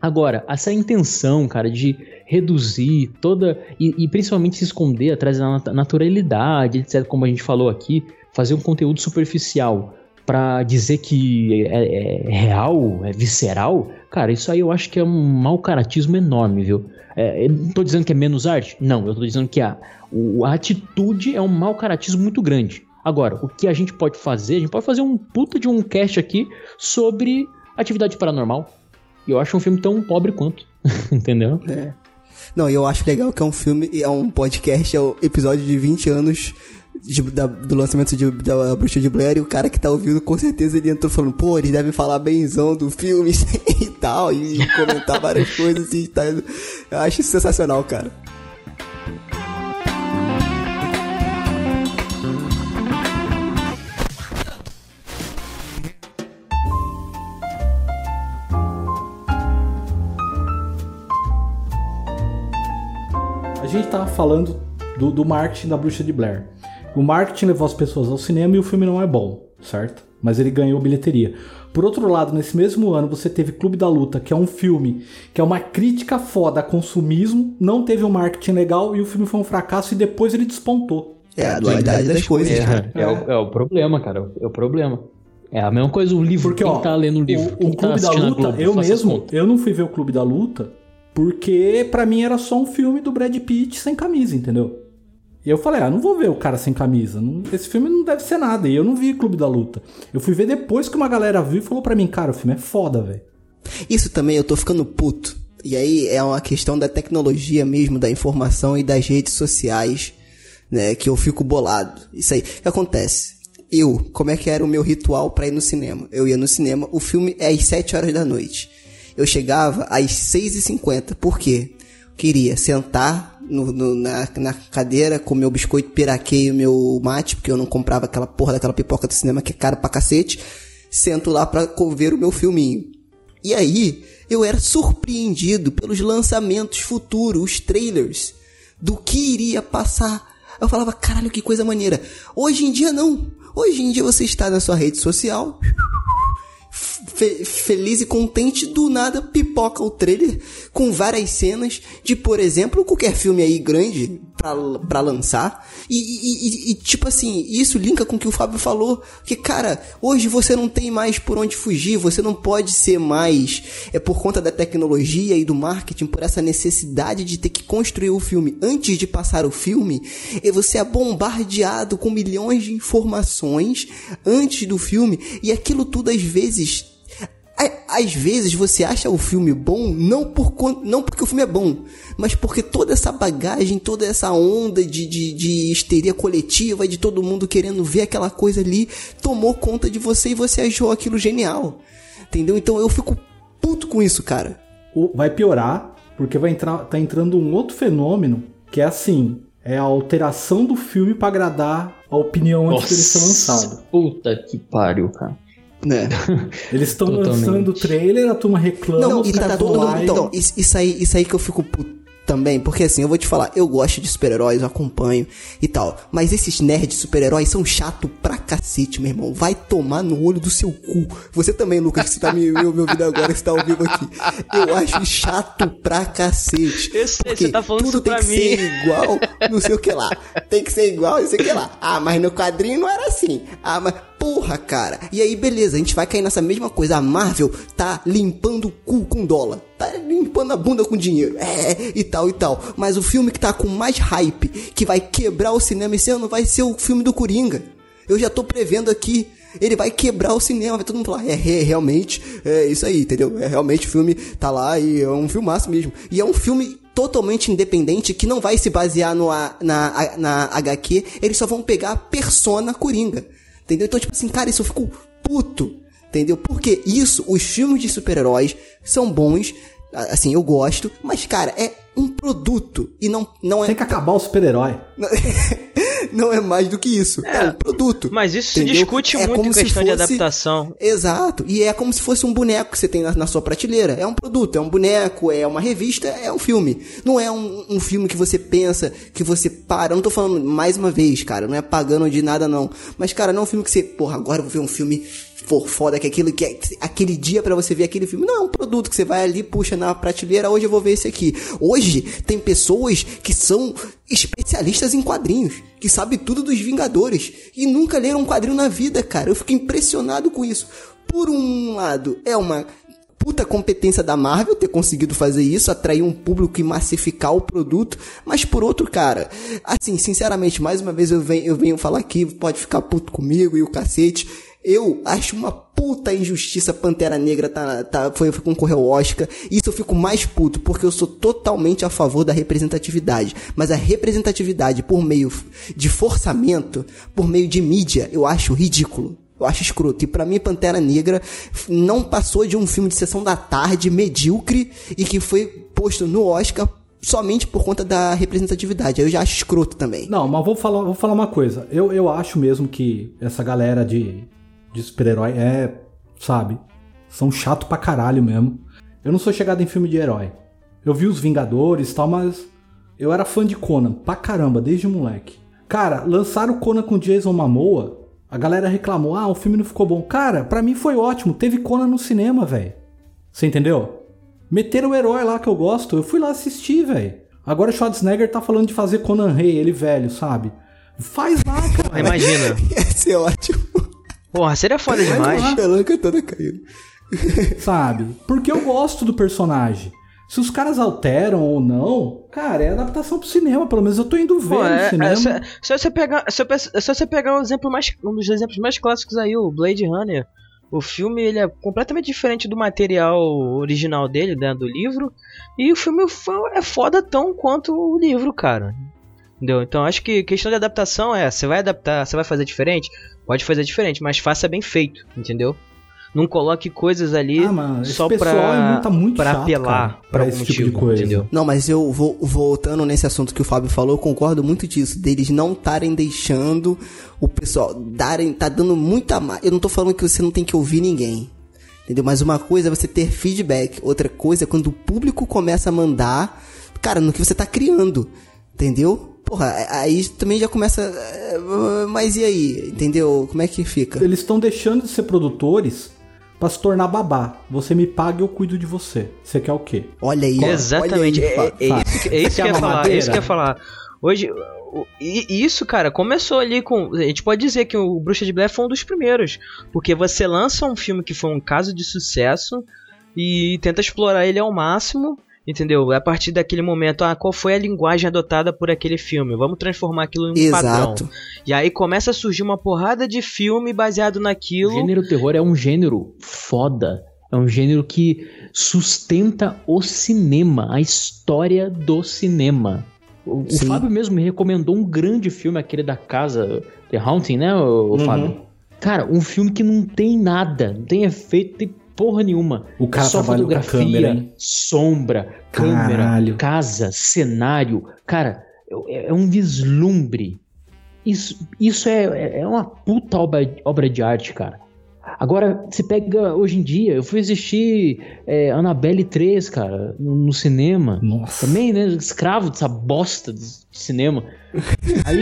Agora, essa intenção, cara, de reduzir toda. E, e principalmente se esconder atrás da nat- naturalidade, etc., como a gente falou aqui, fazer um conteúdo superficial pra dizer que é, é real, é visceral, cara, isso aí eu acho que é um mau caratismo enorme, viu? É, não tô dizendo que é menos arte? Não, eu tô dizendo que a, o- a atitude é um mau caratismo muito grande. Agora, o que a gente pode fazer? A gente pode fazer um puta de um cast aqui sobre atividade paranormal. E eu acho um filme tão pobre quanto. [LAUGHS] Entendeu? Não, e eu acho legal que é um filme, é um podcast, é o episódio de 20 anos de- da- do lançamento de- da Bruxa de Blair, e o cara que tá ouvindo, com certeza ele entrou falando, pô, eles devem falar benzão do filme [LAUGHS] e tal, e comentar várias [LAUGHS] coisas e tal. Eu acho sensacional, cara. A gente tava falando do, do marketing da Bruxa de Blair. O marketing levou as pessoas ao cinema e o filme não é bom, certo? Mas ele ganhou bilheteria. Por outro lado, nesse mesmo ano, você teve Clube da Luta, que é um filme que é uma crítica foda a consumismo, não teve um marketing legal e o filme foi um fracasso e depois ele despontou. É a dualidade das coisas, cara. É, é o, é o problema, cara. É o problema. É a mesma coisa o livro. Porque, Quem ó, tá lendo o livro? o, o tá Clube da assistindo a Luta, Globo? eu mesmo, eu não fui ver o Clube da Luta porque pra mim era só um filme do Brad Pitt sem camisa, entendeu? E eu falei, ah, não vou ver o cara sem camisa. esse filme não deve ser nada. E eu não vi Clube da Luta. Eu fui ver depois que uma galera viu e falou pra mim, cara, o filme é foda, velho. Isso também eu tô ficando puto. E aí é uma questão da tecnologia mesmo, da informação e das redes sociais, né? Que eu fico bolado. Isso aí. O que acontece? Eu, como é que era o meu ritual pra ir no cinema? Eu ia no cinema, o filme é às 7 horas da noite. Eu chegava às 6h50. Por quê? Queria sentar no- no- na, na cadeira com meu biscoito piraquê e o meu mate, porque eu não comprava aquela porra daquela pipoca do cinema que é caro pra cacete. Sento lá pra ver o meu filminho. E aí, eu era surpreendido pelos lançamentos futuros, os trailers, do que iria passar. Eu falava, caralho, que coisa maneira. Hoje em dia, não. Hoje em dia, você está na sua rede social, fe- feliz e contente, do nada pipoca o trailer com várias cenas de, por exemplo, qualquer filme aí grande pra, pra lançar. E, e- e- tipo assim, isso linka com o que o Fábio falou, que cara, hoje você não tem mais por onde fugir, você não pode ser mais, é por conta da tecnologia e do marketing, por essa necessidade de ter que construir o filme antes de passar o filme, e você é bombardeado com milhões de informações antes do filme, e aquilo tudo às vezes às vezes você acha o filme bom não, por, não porque o filme é bom, mas porque toda essa bagagem, toda essa onda de, de, de histeria coletiva, de todo mundo querendo ver aquela coisa ali, tomou conta de você e você achou aquilo genial. Entendeu? Então eu fico puto com isso, cara. Vai piorar, porque vai entrar, tá entrando um outro fenômeno que é assim, é a alteração do filme pra agradar a opinião antes dele ser lançado. Puta que pariu, cara. Né? [LAUGHS] Eles estão lançando o trailer, a turma reclama, Não, e tá todo mundo. Então, isso, aí, isso aí que eu fico puto também, porque assim, eu vou te falar, eu gosto de super-heróis, eu acompanho e tal. Mas esses nerds super-heróis são chato pra cacete, meu irmão. Vai tomar no olho do seu cu. Você também, Lucas, que você tá me, me, me ouvindo agora, que você tá ao vivo aqui. Eu acho chato pra cacete. Eu sei, Porque você tá falando tudo isso tem pra que mim. ser igual, não sei o que lá. Tem que ser igual, não sei o que lá. Ah, mas no quadrinho não era assim. Ah, mas porra, cara. E aí, beleza, a gente vai cair nessa mesma coisa. A Marvel tá limpando o cu com dólar. Tá limpando a bunda com dinheiro. É, e tal, e tal. Mas o filme que tá com mais hype, que vai quebrar o cinema esse ano, vai ser o filme do Coringa. Eu já tô prevendo aqui. Ele vai quebrar o cinema, vai todo mundo falar, é, é, realmente, é isso aí, entendeu? É realmente o filme tá lá e é um filmaço mesmo. E é um filme totalmente independente que não vai se basear no, a- na, na HQ, eles só vão pegar a persona Coringa. Entendeu? Então, tipo assim, cara, isso eu fico puto. Entendeu? Porque isso, os filmes de super-heróis são bons, assim, eu gosto, mas, cara, é um produto e não, não é. Tem que acabar o super-herói. [LAUGHS] [LAUGHS] não é mais do que isso. É, um produto. Mas isso se entendeu? discute É muito se questão de fosse- adaptação. Exato. E é como se fosse um boneco que você tem na, na sua prateleira. É um produto, é um boneco, é uma revista, é um filme. Não é um, um filme que você pensa, que você para. Eu não tô falando mais uma vez, cara. Não é pagando de nada, não. Mas, cara, não é um filme que você, porra, agora eu vou ver um filme for foda que aquilo que é aquele dia pra você ver aquele filme. Não, é um produto que você vai ali, puxa na prateleira, hoje eu vou ver esse aqui. Hoje tem pessoas que são especialistas em quadrinhos, que sabem tudo dos Vingadores e nunca leram um quadrinho na vida, cara. Eu fico impressionado com isso. Por um lado, é uma puta competência da Marvel ter conseguido fazer isso, atrair um público e massificar o produto, mas por outro, cara, assim, sinceramente, mais uma vez eu venho, eu venho falar aqui, pode ficar puto comigo e o cacete. Eu acho uma puta injustiça Pantera Negra tá, tá, foi, foi concorrer ao Oscar. Isso eu fico mais puto, porque eu sou totalmente a favor da representatividade. Mas a representatividade por meio de forçamento, por meio de mídia, eu acho ridículo. Eu acho escroto. E pra mim, Pantera Negra não passou de um filme de sessão da tarde, medíocre, e que foi posto no Oscar somente por conta da representatividade. Eu já acho escroto também. Não, mas vou falar, vou falar uma coisa. Eu, eu acho mesmo que essa galera de, de super-herói é, sabe, são chato pra caralho mesmo. Eu não sou chegado em filme de herói. Eu vi os Vingadores e tal, mas eu era fã de Conan pra caramba, desde moleque. Cara, lançaram o Conan com Jason Momoa, a galera reclamou, ah, o filme não ficou bom. Cara, pra mim foi ótimo, teve Conan no cinema, velho. Você entendeu? Meteram o herói lá que eu gosto, eu fui lá assistir, velho. Agora o Schwarzenegger tá falando de fazer Conan Rei, ele velho, sabe? Faz lá, cara. Imagina. [LAUGHS] Ia ser ótimo. Porra, seria foda demais. A pelanca toda caindo. sabe? Porque eu gosto do personagem. Se os caras alteram ou não, cara, é adaptação pro cinema, pelo menos eu tô indo ver Pô, no é, cinema. é, se, se você pegar, se, eu se você pegar um exemplo mais, um dos exemplos mais clássicos aí, o Blade Runner, o filme ele é completamente diferente do material original dele, né, do livro, e o filme é foda tão quanto o livro, cara. Entendeu? Então acho que questão de adaptação é, você vai adaptar, você vai fazer diferente, pode fazer diferente, mas faça bem feito, entendeu? Não coloque coisas ali Ah, mano, só pra, é tá muito pra chato, apelar cara, pra pra algum esse tipo de motivo, coisa. entendeu? Não, mas eu vou voltando nesse assunto que o Fábio falou, eu concordo muito disso, deles não estarem deixando o pessoal darem, tá dando muita ma- Eu não tô falando que você não tem que ouvir ninguém. Entendeu? Mas uma coisa é você ter feedback, outra coisa é quando o público começa a mandar, cara, no que você tá criando. Entendeu? Porra, aí também já começa. é, Mas e aí? Entendeu? Como é que fica? Eles estão deixando de ser produtores pra se tornar babá. Você me paga e eu cuido de você. Você quer o quê? Olha aí. Exatamente. Olha aí, é, é isso que, é isso que eu ia falar. É isso que eu ia falar. Hoje, e- isso, cara, começou ali com. A gente pode dizer que o Bruxa de Blair foi um dos primeiros. Porque você lança um filme que foi um caso de sucesso e tenta explorar ele ao máximo. Entendeu? A partir daquele momento, ah, qual foi a linguagem adotada por aquele filme? Vamos transformar aquilo em um padrão. Exato. E aí começa a surgir uma porrada de filme baseado O naquilo. gênero terror é um gênero foda. É um gênero que sustenta o cinema, a história do cinema. O, o Sim. Fábio mesmo me recomendou um grande filme, aquele da casa, The Haunting, né, o, Uhum. Fábio? Cara, um filme que não tem nada, não tem efeito, não tem porra nenhuma. O cara Só fotografia, câmera, sombra, câmera, Caralho. casa, cenário. Cara, é, é um vislumbre. Isso, isso é, é uma puta obra, obra de arte, cara. Agora, você pega hoje em dia, eu fui assistir é, Annabelle 3, cara, no, no cinema. Nossa. Também, né? Escravo dessa bosta de cinema. Aí,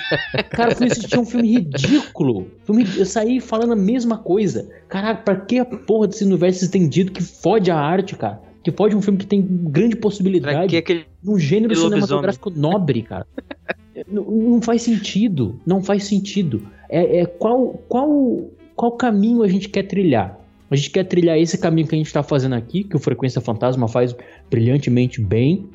[LAUGHS] cara, eu fui assistir um filme ridículo. Filme- eu saí falando a mesma coisa. Caraca, pra que a porra desse universo estendido que fode a arte, cara? Que fode um filme que tem grande possibilidade aquele. num gênero Lobisomem. cinematográfico nobre, cara. [LAUGHS] não, não faz sentido. Não faz sentido. É, é qual, qual, qual caminho a gente quer trilhar? A gente quer trilhar esse caminho que a gente tá fazendo aqui, que o Frequência Fantasma faz brilhantemente bem,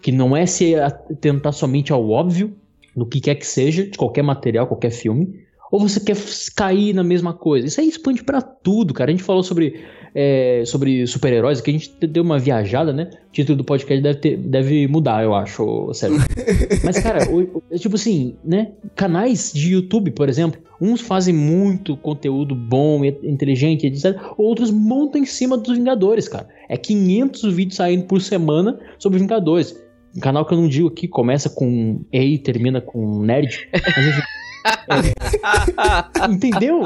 que não é se atentar somente ao óbvio, do que quer que seja, de qualquer material, qualquer filme, ou você quer cair na mesma coisa? Isso aí expande pra tudo, cara. A gente falou sobre, é, sobre super-heróis, que a gente deu uma viajada, né? O título do podcast deve, ter- deve mudar, eu acho, ô, Sérgio. [LAUGHS] Mas, cara, o- o- é tipo assim, né? Canais de YouTube, por exemplo, uns fazem muito conteúdo bom, inteligente, etc. Outros montam em cima dos Vingadores, cara. É 500 vídeos saindo por semana sobre Vingadores. Um canal que eu não digo aqui, começa com E e termina com nerd. Mas, [LAUGHS] enfim, é, [LAUGHS] entendeu?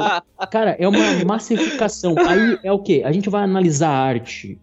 Cara, é uma massificação. Aí é o quê? A gente vai analisar a arte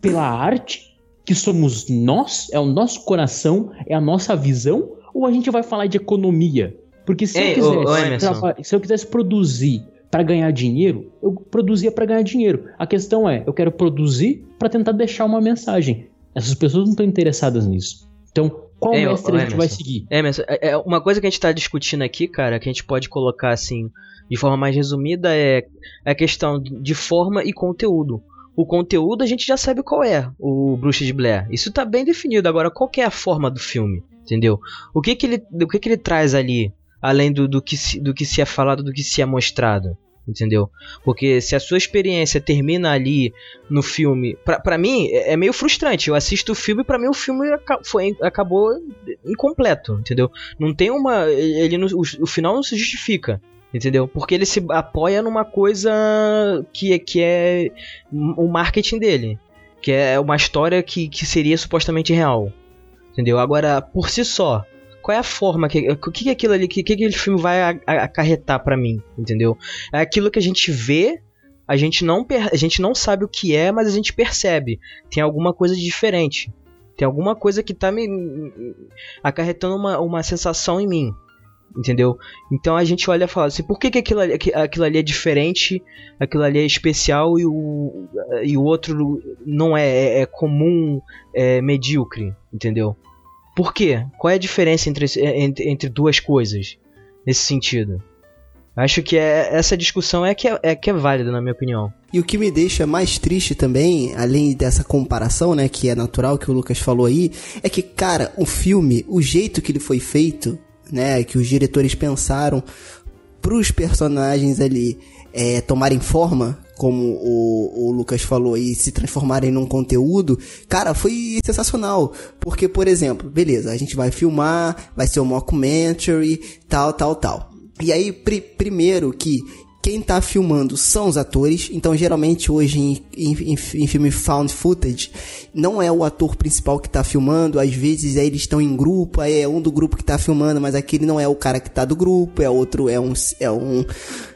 pela arte, que somos nós, é o nosso coração, é a nossa visão, ou a gente vai falar de economia? Porque se, Ei, eu, ô, ô, quisesse, se eu quisesse produzir para ganhar dinheiro, eu produzia para ganhar dinheiro. A questão é, eu quero produzir para tentar deixar uma mensagem. Essas pessoas não estão interessadas nisso. Então, qual ô, mestre a gente vai Emerson. seguir? É, mas é, é, uma coisa que a gente tá discutindo aqui, cara, que a gente pode colocar assim, de forma mais resumida, é a questão de forma e conteúdo. O conteúdo a gente já sabe qual é, o Bruxa de Blair. Isso tá bem definido. Agora, qual que é a forma do filme? Entendeu? O que que ele, o que que ele traz ali, além do, do, que se, do que se é falado, do que se é mostrado? Entendeu? Porque se a sua experiência termina ali no filme, pra, pra mim é é meio frustrante. Eu assisto o filme e pra mim o filme foi, acabou incompleto, entendeu? Não tem uma. Ele não- o, final não se justifica. Entendeu? Porque ele se apoia numa coisa que, é- que é o marketing dele. Que é uma história que, que seria supostamente real. Entendeu? Agora, por si só, qual é a forma que. O que, que aquilo ali. O que, que aquele filme vai acarretar pra mim? Entendeu? É aquilo que a gente vê. A gente, não a gente não sabe o que é, mas a gente percebe. Tem alguma coisa de diferente. Tem alguma coisa que tá me, acarretando uma, uma sensação em mim. Entendeu? Então a gente olha e fala assim, por que, que aquilo, ali, aqui- aquilo ali é diferente, aquilo ali é especial e o, e o outro não é, é, é comum, é medíocre, entendeu? Por quê? Qual é a diferença entre, esse- entre, entre duas coisas nesse sentido? Acho que é, essa discussão é que é, é que é válida, na minha opinião. E o que me deixa mais triste também, além dessa comparação, né, que é natural que o Lucas falou aí, é que, cara, o filme, o jeito que ele foi feito, né, que os diretores pensaram pros personagens ali é, tomarem forma, como o, o Lucas falou, e se transformarem num conteúdo, cara, foi sensacional. Porque, por exemplo, beleza, a gente vai filmar, vai ser um mockumentary, tal, tal, tal. E aí, pri- primeiro que quem tá filmando são os atores, então geralmente hoje em, em, em- filme found footage, não é o ator principal que tá filmando, às vezes aí eles estão em grupo, aí é um do grupo que tá filmando, mas aquele não é o cara que tá do grupo, é outro, é um, é um,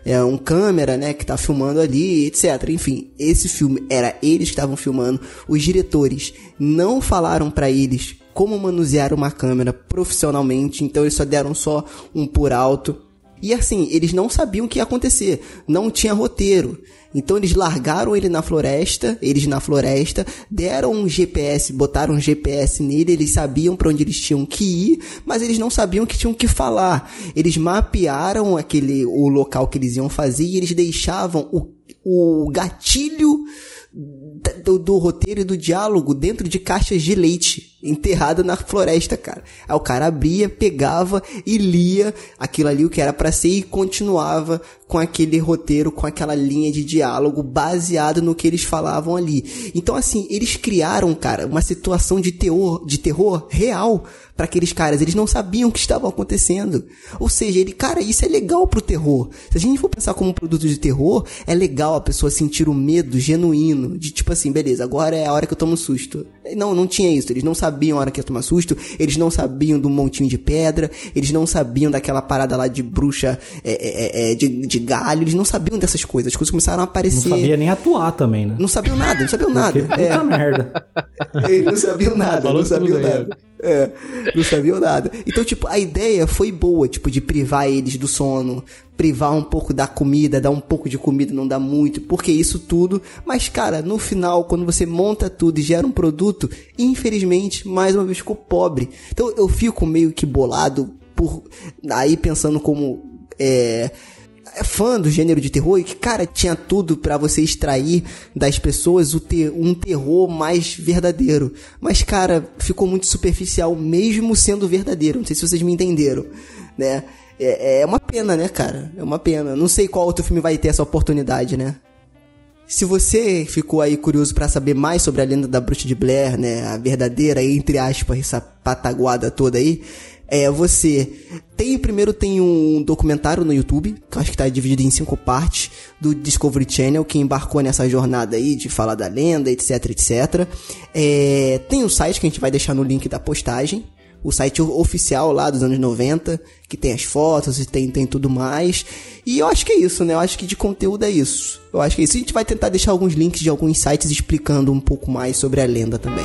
é um câmera, né, que tá filmando ali, etc. Enfim, esse filme era eles que estavam filmando, os diretores não falaram pra eles como manusear uma câmera profissionalmente, então eles só deram só um por alto. E assim, eles não sabiam o que ia acontecer, não tinha roteiro. Então eles largaram ele na floresta, eles na floresta, deram um GPS, botaram um GPS nele, eles sabiam para onde eles tinham que ir, mas eles não sabiam que tinham que falar. Eles mapearam aquele o local que eles iam fazer e eles deixavam o, o gatilho do, do roteiro e do diálogo dentro de caixas de leite. enterrada na floresta, cara. Aí o cara abria, pegava e lia aquilo ali, o que era para ser, e continuava com aquele roteiro, com aquela linha de diálogo baseado no que eles falavam ali. Então, assim, eles criaram, cara, uma situação de terror, de terror real para aqueles caras. Eles não sabiam o que estava acontecendo. Ou seja, ele, cara, isso é legal pro terror. Se a gente for pensar como um produto de terror, é legal a pessoa sentir o medo genuíno de tipo assim, beleza, agora é a hora que eu tomo susto. Não, não tinha isso. Eles não sabiam a hora que ia tomar susto, eles não sabiam do montinho de pedra, eles não sabiam daquela parada lá de bruxa é, é, é, de, de galho, eles não sabiam dessas coisas. As coisas começaram a aparecer. Não sabia nem atuar também, né? Não sabiam nada, não sabiam nada. Porque, é. Puta merda. [LAUGHS] Eles não sabiam nada, não sabiam nada. É, não sabiam nada. Então, tipo, a ideia foi boa, tipo, de privar eles do sono, privar um pouco da comida, dar um pouco de comida, não dá muito, porque isso tudo. Mas, cara, no final, quando você monta tudo e gera um produto, infelizmente, mais uma vez ficou pobre. Então, eu fico meio que bolado por. Aí pensando como. É, é fã do gênero de terror e que, cara, tinha tudo para você extrair das pessoas o ter, um terror mais verdadeiro. Mas, cara, ficou muito superficial, mesmo sendo verdadeiro. Não sei se vocês me entenderam, né? É, é uma pena, né, cara? É uma pena. Não sei qual outro filme vai ter essa oportunidade, né? Se você ficou aí curioso para saber mais sobre a lenda da bruxa de Blair, né, a verdadeira, entre aspas, essa pataguada toda aí, é você tem primeiro tem um documentário no YouTube que acho que está dividido em cinco partes do Discovery Channel que embarcou nessa jornada aí de falar da lenda etc etc. É, tem um site que a gente vai deixar no link da postagem o site oficial lá dos anos 90, que tem as fotos e tem, tem tudo mais. E eu acho que é isso, né? Eu acho que de conteúdo é isso. Eu acho que é isso. A gente vai tentar deixar alguns links de alguns sites explicando um pouco mais sobre a lenda também.